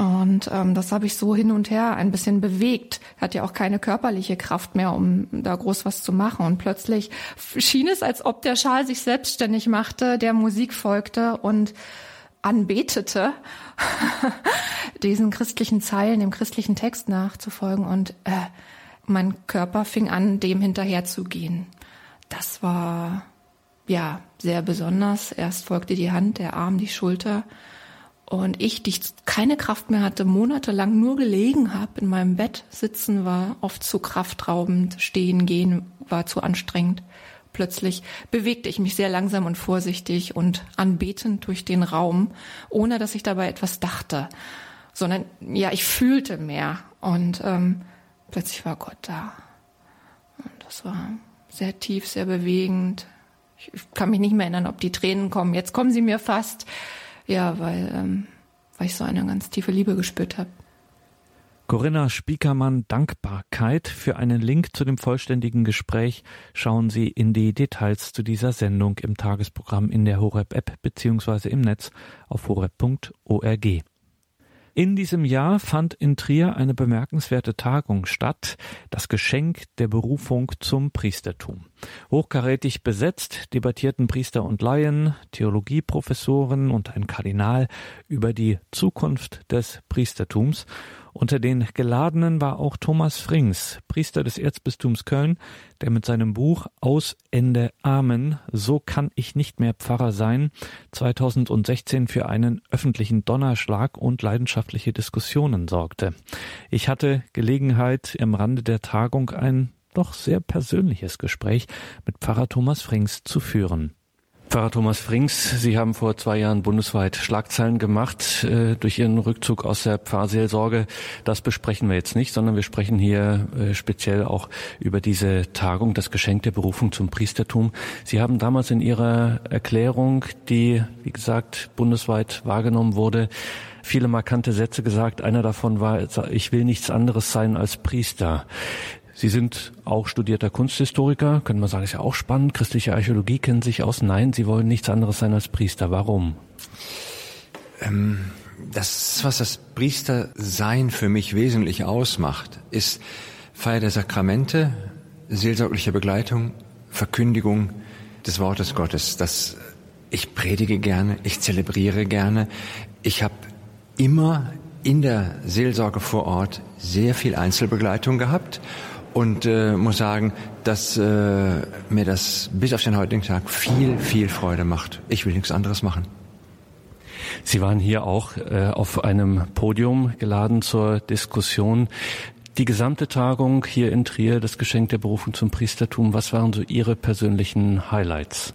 Und ähm, das habe ich so hin und her ein bisschen bewegt. Hat ja auch keine körperliche Kraft mehr, um da groß was zu machen. Und plötzlich schien es, als ob der Schal sich selbstständig machte, der Musik folgte und anbetete, diesen christlichen Zeilen, dem christlichen Text nachzufolgen. Und äh, mein Körper fing an, dem hinterherzugehen. Das war ja sehr besonders. Erst folgte die Hand, der Arm, die Schulter. Und ich, die keine Kraft mehr hatte, monatelang nur gelegen habe, in meinem Bett sitzen war oft zu kraftraubend, stehen, gehen war zu anstrengend. Plötzlich bewegte ich mich sehr langsam und vorsichtig und anbetend durch den Raum, ohne dass ich dabei etwas dachte, sondern ja, ich fühlte mehr und ähm, plötzlich war Gott da. Und das war sehr tief, sehr bewegend. Ich kann mich nicht mehr erinnern, ob die Tränen kommen. Jetzt kommen sie mir fast. Ja, weil, ähm, weil ich so eine ganz tiefe Liebe gespürt habe. Corinna Spiekermann, Dankbarkeit. Für einen Link zu dem vollständigen Gespräch schauen Sie in die Details zu dieser Sendung im Tagesprogramm in der Horeb-App bzw. im Netz auf horeb.org. In diesem Jahr fand in Trier eine bemerkenswerte Tagung statt, das Geschenk der Berufung zum Priestertum. Hochkarätig besetzt debattierten Priester und Laien, Theologieprofessoren und ein Kardinal über die Zukunft des Priestertums Unter den Geladenen war auch Thomas Frings, Priester des Erzbistums Köln, der mit seinem Buch Aus Ende Amen, so kann ich nicht mehr Pfarrer sein, 2016 für einen öffentlichen Donnerschlag und leidenschaftliche Diskussionen sorgte. Ich hatte Gelegenheit, im Rande der Tagung ein doch sehr persönliches Gespräch mit Pfarrer Thomas Frings zu führen. Pfarrer Thomas Frings, Sie haben vor zwei Jahren bundesweit Schlagzeilen gemacht äh, durch Ihren Rückzug aus der Pfarrseelsorge. Das besprechen wir jetzt nicht, sondern wir sprechen hier äh, speziell auch über diese Tagung, das Geschenk der Berufung zum Priestertum. Sie haben damals in Ihrer Erklärung, die, wie gesagt, bundesweit wahrgenommen wurde, viele markante Sätze gesagt. Einer davon war, ich will nichts anderes sein als Priester. Sie sind auch studierter Kunsthistoriker, können wir sagen, ist ja auch spannend. Christliche Archäologie kennen sich aus. Nein, Sie wollen nichts anderes sein als Priester. Warum? Ähm, das, was das Priestersein für mich wesentlich ausmacht, ist Feier der Sakramente, seelsorgliche Begleitung, Verkündigung des Wortes Gottes. Das, ich predige gerne, ich zelebriere gerne. Ich habe immer in der Seelsorge vor Ort sehr viel Einzelbegleitung gehabt und äh, muss sagen, dass äh, mir das bis auf den heutigen Tag viel, viel Freude macht. Ich will nichts anderes machen. Sie waren hier auch äh, auf einem Podium geladen zur Diskussion. Die gesamte Tagung hier in Trier, das Geschenk der Berufung zum Priestertum, was waren so Ihre persönlichen Highlights?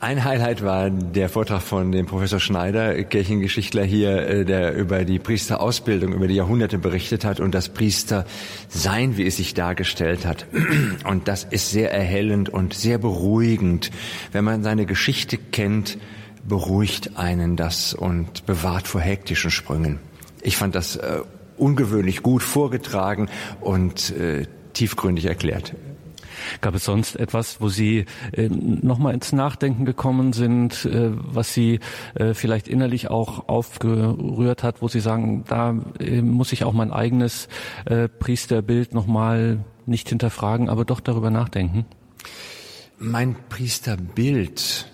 Ein Highlight war der Vortrag von dem Professor Schneider, Kirchengeschichtler hier, äh, der über die Priesterausbildung über die Jahrhunderte berichtet hat und das Priestersein, wie es sich dargestellt hat. Und das ist sehr erhellend und sehr beruhigend. Wenn man seine Geschichte kennt, beruhigt einen das und bewahrt vor hektischen Sprüngen. Ich fand das äh, ungewöhnlich gut vorgetragen und äh, tiefgründig erklärt. Gab es sonst etwas, wo Sie äh, nochmal ins Nachdenken gekommen sind, äh, was Sie äh, vielleicht innerlich auch aufgerührt hat, wo Sie sagen, da äh, muss ich auch mein eigenes äh, Priesterbild nochmal nicht hinterfragen, aber doch darüber nachdenken? Mein Priesterbild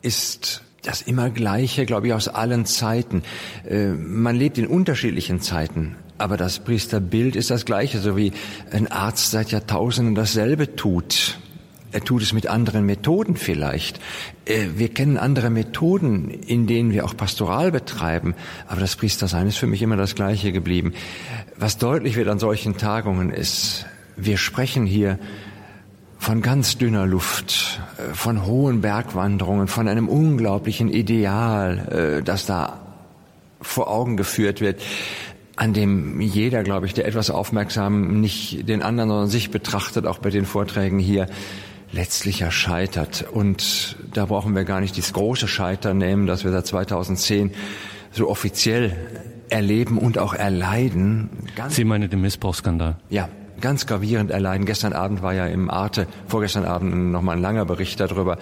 ist das immer gleiche, glaube ich, aus allen Zeiten. Äh, man lebt in unterschiedlichen Zeiten. Aber das Priesterbild ist das gleiche, so wie ein Arzt seit Jahrtausenden dasselbe tut. Er tut es mit anderen Methoden vielleicht. Äh, wir kennen andere Methoden, in denen wir auch Pastoral betreiben. Aber das Priestersein ist für mich immer das Gleiche geblieben. Was deutlich wird an solchen Tagungen ist, wir sprechen hier von ganz dünner Luft, äh, von hohen Bergwanderungen, von einem unglaublichen Ideal, äh, das da vor Augen geführt wird an dem jeder, glaube ich, der etwas aufmerksam nicht den anderen, sondern sich betrachtet, auch bei den Vorträgen hier, letztlich ja scheitert. Und da brauchen wir gar nicht das große Scheitern nehmen, dass wir seit 2010 so offiziell erleben und auch erleiden. Ganz Sie meinen den Missbrauchsskandal? Ja, ganz gravierend erleiden. Gestern Abend war ja im Arte, vorgestern Abend nochmal ein langer Bericht darüber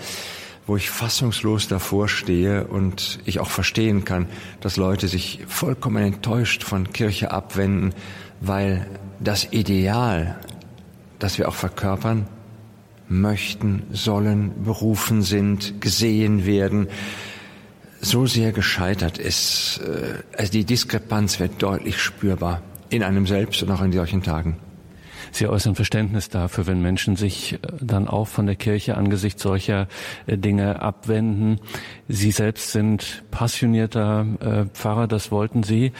wo ich fassungslos davor stehe und ich auch verstehen kann, dass Leute sich vollkommen enttäuscht von Kirche abwenden, weil das Ideal, das wir auch verkörpern, möchten, sollen, berufen sind, gesehen werden, so sehr gescheitert ist. Äh, also die Diskrepanz wird deutlich spürbar in einem selbst und auch in solchen Tagen. Sie äußern Verständnis dafür, wenn Menschen sich äh, dann auch von der Kirche angesichts solcher äh, Dinge abwenden. Sie selbst sind passionierter äh, Pfarrer, das wollten Sie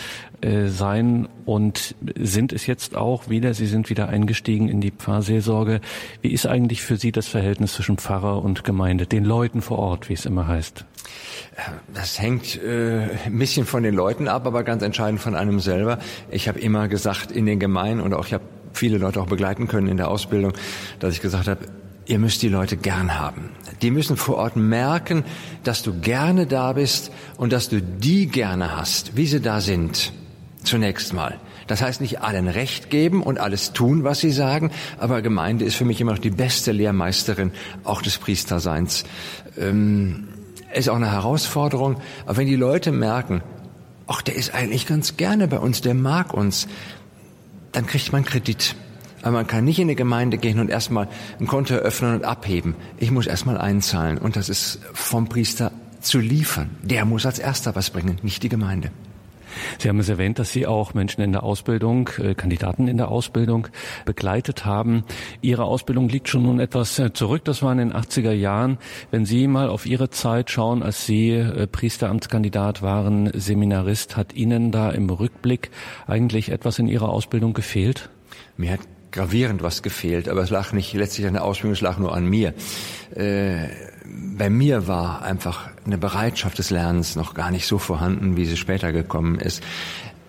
sein und sind es jetzt auch wieder. Sie sind wieder eingestiegen in die Pfarrseelsorge. Wie ist eigentlich für Sie das Verhältnis zwischen Pfarrer und Gemeinde, den Leuten vor Ort, wie es immer heißt? Das hängt äh, ein bisschen von den Leuten ab, aber ganz entscheidend von einem selber. Ich habe immer gesagt, in den Gemeinden und auch ich habe viele Leute auch begleiten können in der Ausbildung, dass ich gesagt habe, ihr müsst die Leute gern haben. Die müssen vor Ort merken, dass du gerne da bist und dass du die gerne hast, wie sie da sind. Zunächst mal. Das heißt nicht allen Recht geben und alles tun, was sie sagen, aber Gemeinde ist für mich immer noch die beste Lehrmeisterin auch des Priesterseins. Ähm, ist auch eine Herausforderung, aber wenn die Leute merken, ach, der ist eigentlich ganz gerne bei uns, der mag uns, dann kriegt man Kredit. Aber man kann nicht in eine Gemeinde gehen und erstmal ein Konto eröffnen und abheben. Ich muss erstmal einzahlen. Und das ist vom Priester zu liefern. Der muss als erster was bringen, nicht die Gemeinde. Sie haben es erwähnt, dass Sie auch Menschen in der Ausbildung, äh, Kandidaten in der Ausbildung begleitet haben. Ihre Ausbildung liegt schon nun etwas äh, zurück. Das war in den 80er Jahren. Wenn Sie mal auf Ihre Zeit schauen, als Sie äh, Priesteramtskandidat waren, Seminarist, hat Ihnen da im Rückblick eigentlich etwas in Ihrer Ausbildung gefehlt? Mir hat gravierend was gefehlt, aber es lag nicht letztlich an der Ausbildung, es lag nur an mir. Äh, bei mir war einfach eine Bereitschaft des Lernens noch gar nicht so vorhanden, wie sie später gekommen ist.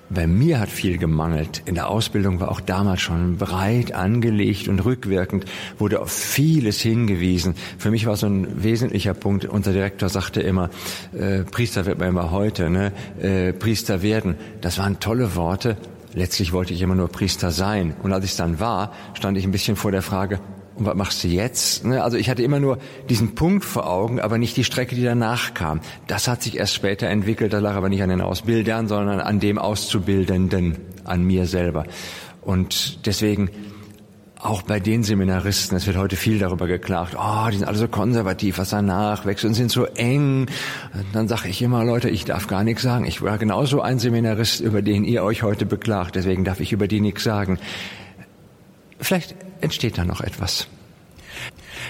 Bei mir hat viel gemangelt. In der Ausbildung war auch damals schon breit angelegt und rückwirkend wurde auf vieles hingewiesen. Für mich war so ein wesentlicher Punkt, unser Direktor sagte immer, äh, Priester wird man immer heute, ne? äh, Priester werden. Das waren tolle Worte. Letztlich wollte ich immer nur Priester sein. Und als ich dann war, stand ich ein bisschen vor der Frage, was machst du jetzt? Ne, also ich hatte immer nur diesen Punkt vor Augen, aber nicht die Strecke, die danach kam. Das hat sich erst später entwickelt, das lag aber nicht an den Ausbildern, sondern an dem Auszubildenden, an mir selber. Und deswegen auch bei den Seminaristen, es wird heute viel darüber geklagt, oh, die sind alle so konservativ, was danach wächst und sind so eng. Und dann sage ich immer, Leute, ich darf gar nichts sagen. Ich war genauso ein Seminarist, über den ihr euch heute beklagt, deswegen darf ich über die nichts sagen. Vielleicht entsteht da noch etwas.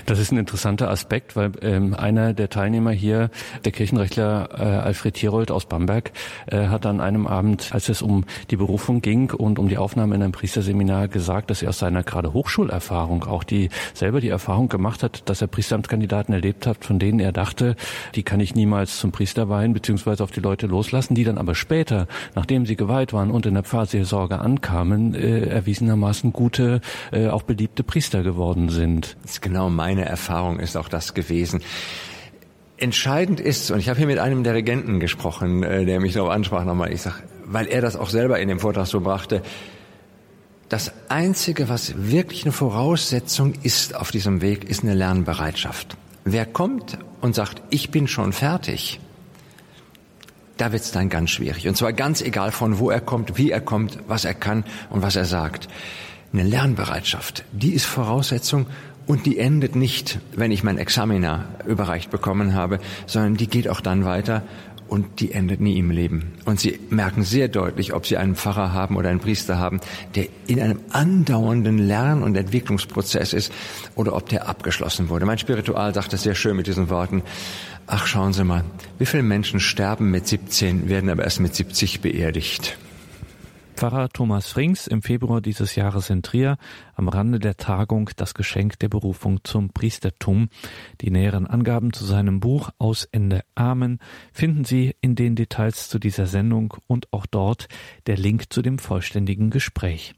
Das ist ein interessanter Aspekt, weil ähm, einer der Teilnehmer hier, der Kirchenrechtler äh, Alfred Thierold aus Bamberg, äh, hat an einem Abend, als es um die Berufung ging und um die Aufnahme in ein Priesterseminar gesagt, dass er aus seiner gerade Hochschulerfahrung auch die selber die Erfahrung gemacht hat, dass er Priesteramtskandidaten erlebt hat, von denen er dachte, die kann ich niemals zum Priester weihen, beziehungsweise auf die Leute loslassen, die dann aber später, nachdem sie geweiht waren und in der Pfarrseelsorge ankamen, äh, erwiesenermaßen gute, äh, auch beliebte Priester geworden sind. Das ist genau meine Erfahrung ist auch das gewesen. Entscheidend ist, und ich habe hier mit einem der Regenten gesprochen, äh, der mich darauf ansprach nochmal, ich sag, weil er das auch selber in dem Vortrag so brachte, das Einzige, was wirklich eine Voraussetzung ist auf diesem Weg, ist eine Lernbereitschaft. Wer kommt und sagt, ich bin schon fertig, da wird es dann ganz schwierig. Und zwar ganz egal von wo er kommt, wie er kommt, was er kann und was er sagt. Eine Lernbereitschaft, die ist Voraussetzung und die endet nicht, wenn ich mein Examiner überreicht bekommen habe, sondern die geht auch dann weiter und die endet nie im Leben. Und Sie merken sehr deutlich, ob Sie einen Pfarrer haben oder einen Priester haben, der in einem andauernden Lern- und Entwicklungsprozess ist oder ob der abgeschlossen wurde. Mein Spiritual sagt es sehr schön mit diesen Worten. Ach, schauen Sie mal, wie viele Menschen sterben mit 17, werden aber erst mit 70 beerdigt. Pfarrer Thomas Frings im Februar dieses Jahres in Trier am Rande der Tagung Das Geschenk der Berufung zum Priestertum. Die näheren Angaben zu seinem Buch Aus Ende Amen finden Sie in den Details zu dieser Sendung und auch dort der Link zu dem vollständigen Gespräch.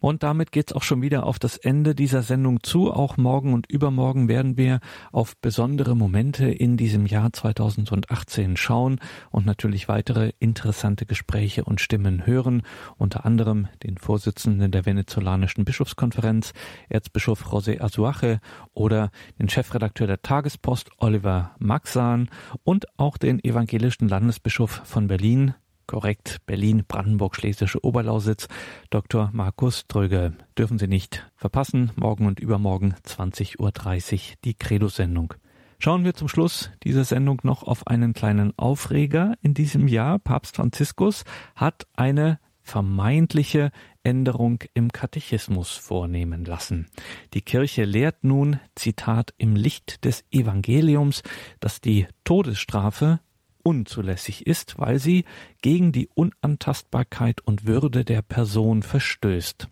Und damit geht's auch schon wieder auf das Ende dieser Sendung zu. Auch morgen und übermorgen werden wir auf besondere Momente in diesem Jahr 2018 schauen und natürlich weitere interessante Gespräche und Stimmen hören. Unter anderem den Vorsitzenden der Venezolanischen Bischofskonferenz, Erzbischof José Azuache oder den Chefredakteur der Tagespost, Oliver Maxan und auch den evangelischen Landesbischof von Berlin, Korrekt, Berlin, Brandenburg, Schlesische Oberlausitz. Dr. Markus Dröge. Dürfen Sie nicht verpassen. Morgen und übermorgen 20.30 Uhr die Credo-Sendung. Schauen wir zum Schluss dieser Sendung noch auf einen kleinen Aufreger in diesem Jahr. Papst Franziskus hat eine vermeintliche Änderung im Katechismus vornehmen lassen. Die Kirche lehrt nun, Zitat, im Licht des Evangeliums, dass die Todesstrafe unzulässig ist, weil sie gegen die Unantastbarkeit und Würde der Person verstößt.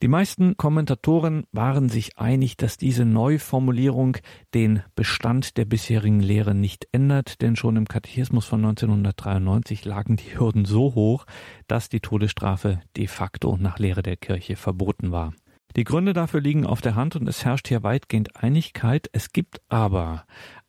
Die meisten Kommentatoren waren sich einig, dass diese Neuformulierung den Bestand der bisherigen Lehre nicht ändert, denn schon im Katechismus von 1993 lagen die Hürden so hoch, dass die Todesstrafe de facto nach Lehre der Kirche verboten war. Die Gründe dafür liegen auf der Hand und es herrscht hier weitgehend Einigkeit. Es gibt aber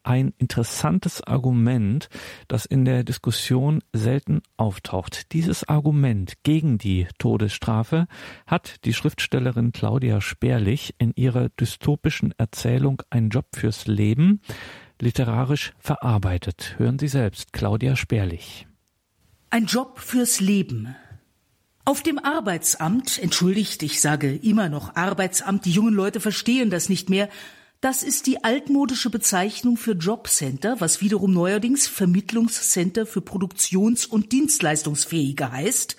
ein interessantes Argument, das in der Diskussion selten auftaucht. Dieses Argument gegen die Todesstrafe hat die Schriftstellerin Claudia Sperlich in ihrer dystopischen Erzählung Ein Job fürs Leben literarisch verarbeitet. Hören Sie selbst, Claudia Sperlich. Ein Job fürs Leben. Auf dem Arbeitsamt, entschuldigt, ich sage immer noch Arbeitsamt, die jungen Leute verstehen das nicht mehr, Das ist die altmodische Bezeichnung für Jobcenter, was wiederum neuerdings Vermittlungscenter für Produktions- und Dienstleistungsfähige heißt.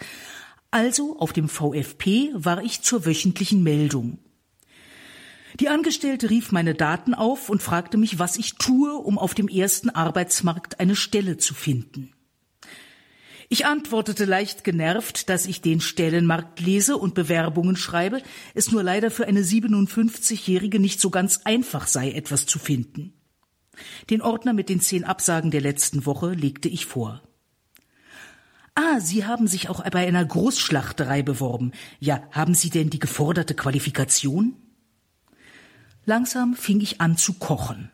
Also auf dem VfP war ich zur wöchentlichen Meldung. Die Angestellte rief meine Daten auf und fragte mich, was ich tue, um auf dem ersten Arbeitsmarkt eine Stelle zu finden. Ich antwortete leicht genervt, dass ich den Stellenmarkt lese und Bewerbungen schreibe, es nur leider für eine 57-Jährige nicht so ganz einfach sei, etwas zu finden. Den Ordner mit den zehn Absagen der letzten Woche legte ich vor. Ah, Sie haben sich auch bei einer Großschlachterei beworben. Ja, haben Sie denn die geforderte Qualifikation? Langsam fing ich an zu kochen.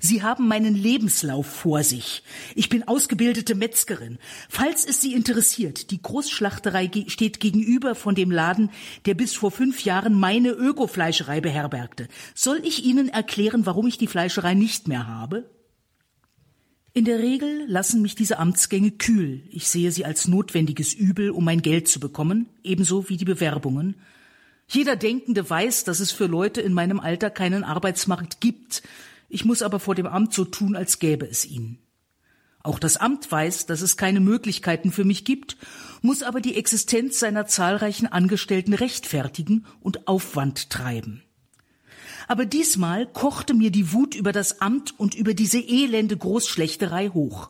Sie haben meinen Lebenslauf vor sich. Ich bin ausgebildete Metzgerin. Falls es Sie interessiert, die Großschlachterei steht gegenüber von dem Laden, der bis vor fünf Jahren meine Ökofleischerei beherbergte. Soll ich Ihnen erklären, warum ich die Fleischerei nicht mehr habe? In der Regel lassen mich diese Amtsgänge kühl. Ich sehe sie als notwendiges Übel, um mein Geld zu bekommen, ebenso wie die Bewerbungen. Jeder Denkende weiß, dass es für Leute in meinem Alter keinen Arbeitsmarkt gibt. Ich muss aber vor dem Amt so tun, als gäbe es ihn. Auch das Amt weiß, dass es keine Möglichkeiten für mich gibt, muss aber die Existenz seiner zahlreichen Angestellten rechtfertigen und Aufwand treiben. Aber diesmal kochte mir die Wut über das Amt und über diese elende Großschlechterei hoch.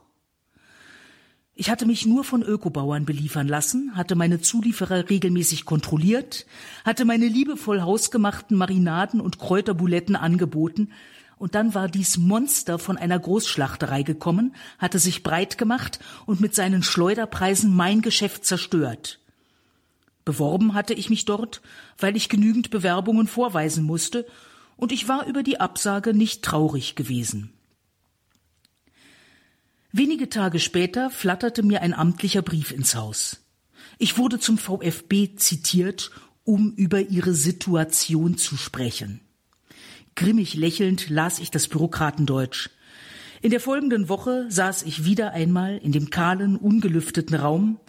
Ich hatte mich nur von Ökobauern beliefern lassen, hatte meine Zulieferer regelmäßig kontrolliert, hatte meine liebevoll hausgemachten Marinaden und Kräuterbuletten angeboten, und dann war dies Monster von einer Großschlachterei gekommen, hatte sich breit gemacht und mit seinen Schleuderpreisen mein Geschäft zerstört. Beworben hatte ich mich dort, weil ich genügend Bewerbungen vorweisen musste, und ich war über die Absage nicht traurig gewesen. Wenige Tage später flatterte mir ein amtlicher Brief ins Haus. Ich wurde zum VfB zitiert, um über ihre Situation zu sprechen. Grimmig lächelnd las ich das Bürokratendeutsch. In der folgenden Woche saß ich wieder einmal in dem kahlen, ungelüfteten Raum,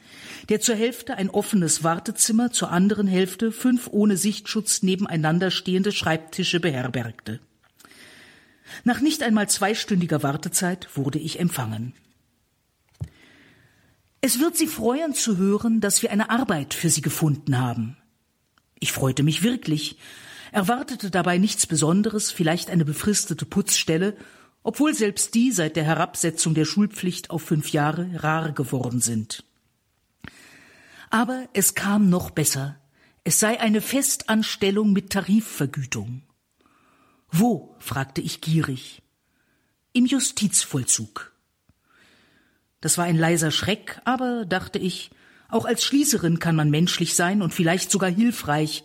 der zur Hälfte ein offenes Wartezimmer, zur anderen Hälfte fünf ohne Sichtschutz nebeneinander stehende Schreibtische beherbergte. Nach nicht einmal zweistündiger Wartezeit wurde ich empfangen. Es wird Sie freuen zu hören, dass wir eine Arbeit für Sie gefunden haben. Ich freute mich wirklich, erwartete dabei nichts Besonderes, vielleicht eine befristete Putzstelle, obwohl selbst die seit der Herabsetzung der Schulpflicht auf fünf Jahre rar geworden sind. Aber es kam noch besser. Es sei eine Festanstellung mit Tarifvergütung. Wo? fragte ich gierig. Im Justizvollzug. Das war ein leiser Schreck, aber, dachte ich, auch als Schließerin kann man menschlich sein und vielleicht sogar hilfreich,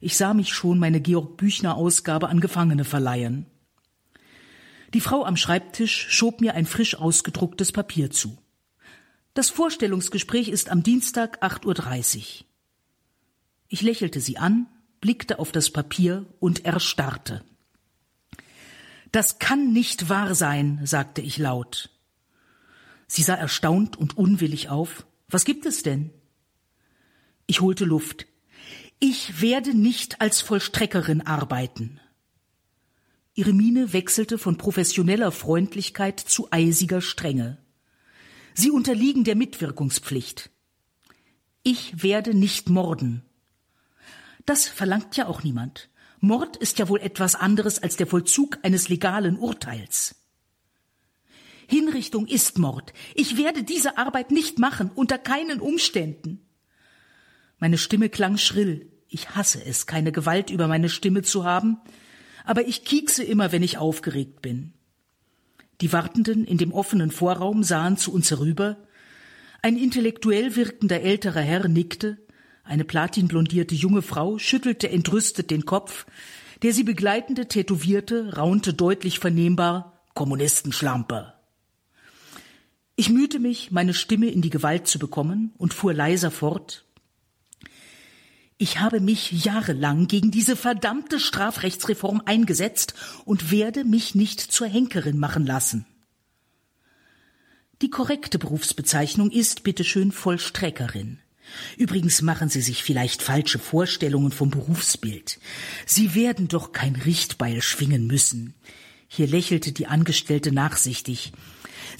ich sah mich schon meine Georg Büchner Ausgabe an Gefangene verleihen. Die Frau am Schreibtisch schob mir ein frisch ausgedrucktes Papier zu. Das Vorstellungsgespräch ist am Dienstag 8.30 Uhr. Ich lächelte sie an, blickte auf das Papier und erstarrte. Das kann nicht wahr sein, sagte ich laut. Sie sah erstaunt und unwillig auf. Was gibt es denn? Ich holte Luft. Ich werde nicht als Vollstreckerin arbeiten. Ihre Miene wechselte von professioneller Freundlichkeit zu eisiger Strenge. Sie unterliegen der Mitwirkungspflicht. Ich werde nicht morden. Das verlangt ja auch niemand. Mord ist ja wohl etwas anderes als der Vollzug eines legalen Urteils. Hinrichtung ist Mord. Ich werde diese Arbeit nicht machen, unter keinen Umständen. Meine Stimme klang schrill. Ich hasse es, keine Gewalt über meine Stimme zu haben, aber ich kiekse immer, wenn ich aufgeregt bin. Die Wartenden in dem offenen Vorraum sahen zu uns herüber. Ein intellektuell wirkender älterer Herr nickte, eine platinblondierte junge Frau schüttelte entrüstet den Kopf, der sie begleitende Tätowierte raunte deutlich vernehmbar Kommunistenschlampe. Ich mühte mich, meine Stimme in die Gewalt zu bekommen und fuhr leiser fort. Ich habe mich jahrelang gegen diese verdammte Strafrechtsreform eingesetzt und werde mich nicht zur Henkerin machen lassen. Die korrekte Berufsbezeichnung ist bitteschön Vollstreckerin. Übrigens machen Sie sich vielleicht falsche Vorstellungen vom Berufsbild. Sie werden doch kein Richtbeil schwingen müssen. Hier lächelte die Angestellte nachsichtig.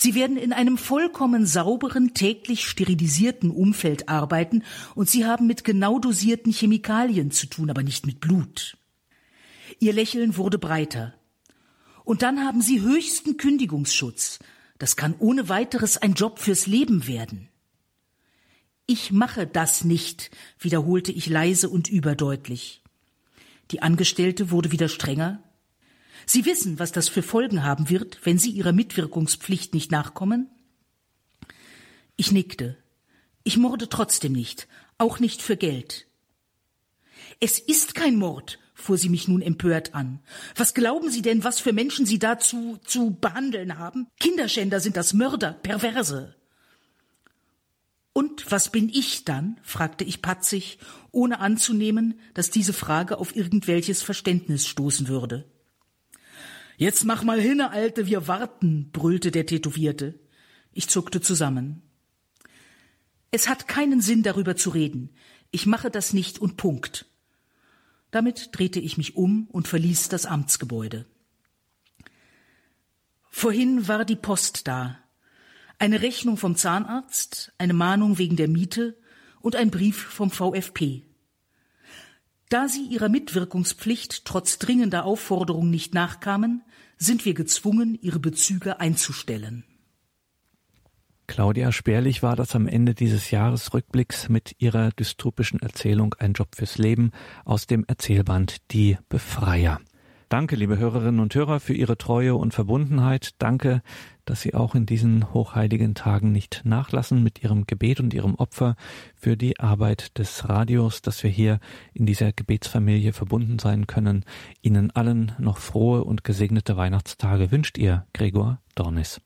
Sie werden in einem vollkommen sauberen, täglich sterilisierten Umfeld arbeiten und Sie haben mit genau dosierten Chemikalien zu tun, aber nicht mit Blut. Ihr Lächeln wurde breiter. Und dann haben Sie höchsten Kündigungsschutz. Das kann ohne weiteres ein Job fürs Leben werden. Ich mache das nicht, wiederholte ich leise und überdeutlich. Die Angestellte wurde wieder strenger. Sie wissen, was das für Folgen haben wird, wenn Sie Ihrer Mitwirkungspflicht nicht nachkommen? Ich nickte. Ich morde trotzdem nicht, auch nicht für Geld. Es ist kein Mord, fuhr sie mich nun empört an. Was glauben Sie denn, was für Menschen Sie dazu zu behandeln haben? Kinderschänder sind das Mörder, Perverse. Und was bin ich dann? fragte ich patzig, ohne anzunehmen, dass diese Frage auf irgendwelches Verständnis stoßen würde. Jetzt mach mal hinne, Alte, wir warten, brüllte der Tätowierte. Ich zuckte zusammen. Es hat keinen Sinn, darüber zu reden. Ich mache das nicht und Punkt. Damit drehte ich mich um und verließ das Amtsgebäude. Vorhin war die Post da. Eine Rechnung vom Zahnarzt, eine Mahnung wegen der Miete und ein Brief vom VfP. Da sie ihrer Mitwirkungspflicht trotz dringender Aufforderung nicht nachkamen, sind wir gezwungen, ihre Bezüge einzustellen. Claudia Sperlich war das am Ende dieses Jahresrückblicks mit ihrer dystopischen Erzählung Ein Job fürs Leben aus dem Erzählband Die Befreier. Danke, liebe Hörerinnen und Hörer, für Ihre Treue und Verbundenheit. Danke, dass Sie auch in diesen hochheiligen Tagen nicht nachlassen mit Ihrem Gebet und Ihrem Opfer für die Arbeit des Radios, dass wir hier in dieser Gebetsfamilie verbunden sein können. Ihnen allen noch frohe und gesegnete Weihnachtstage wünscht Ihr Gregor Dornis.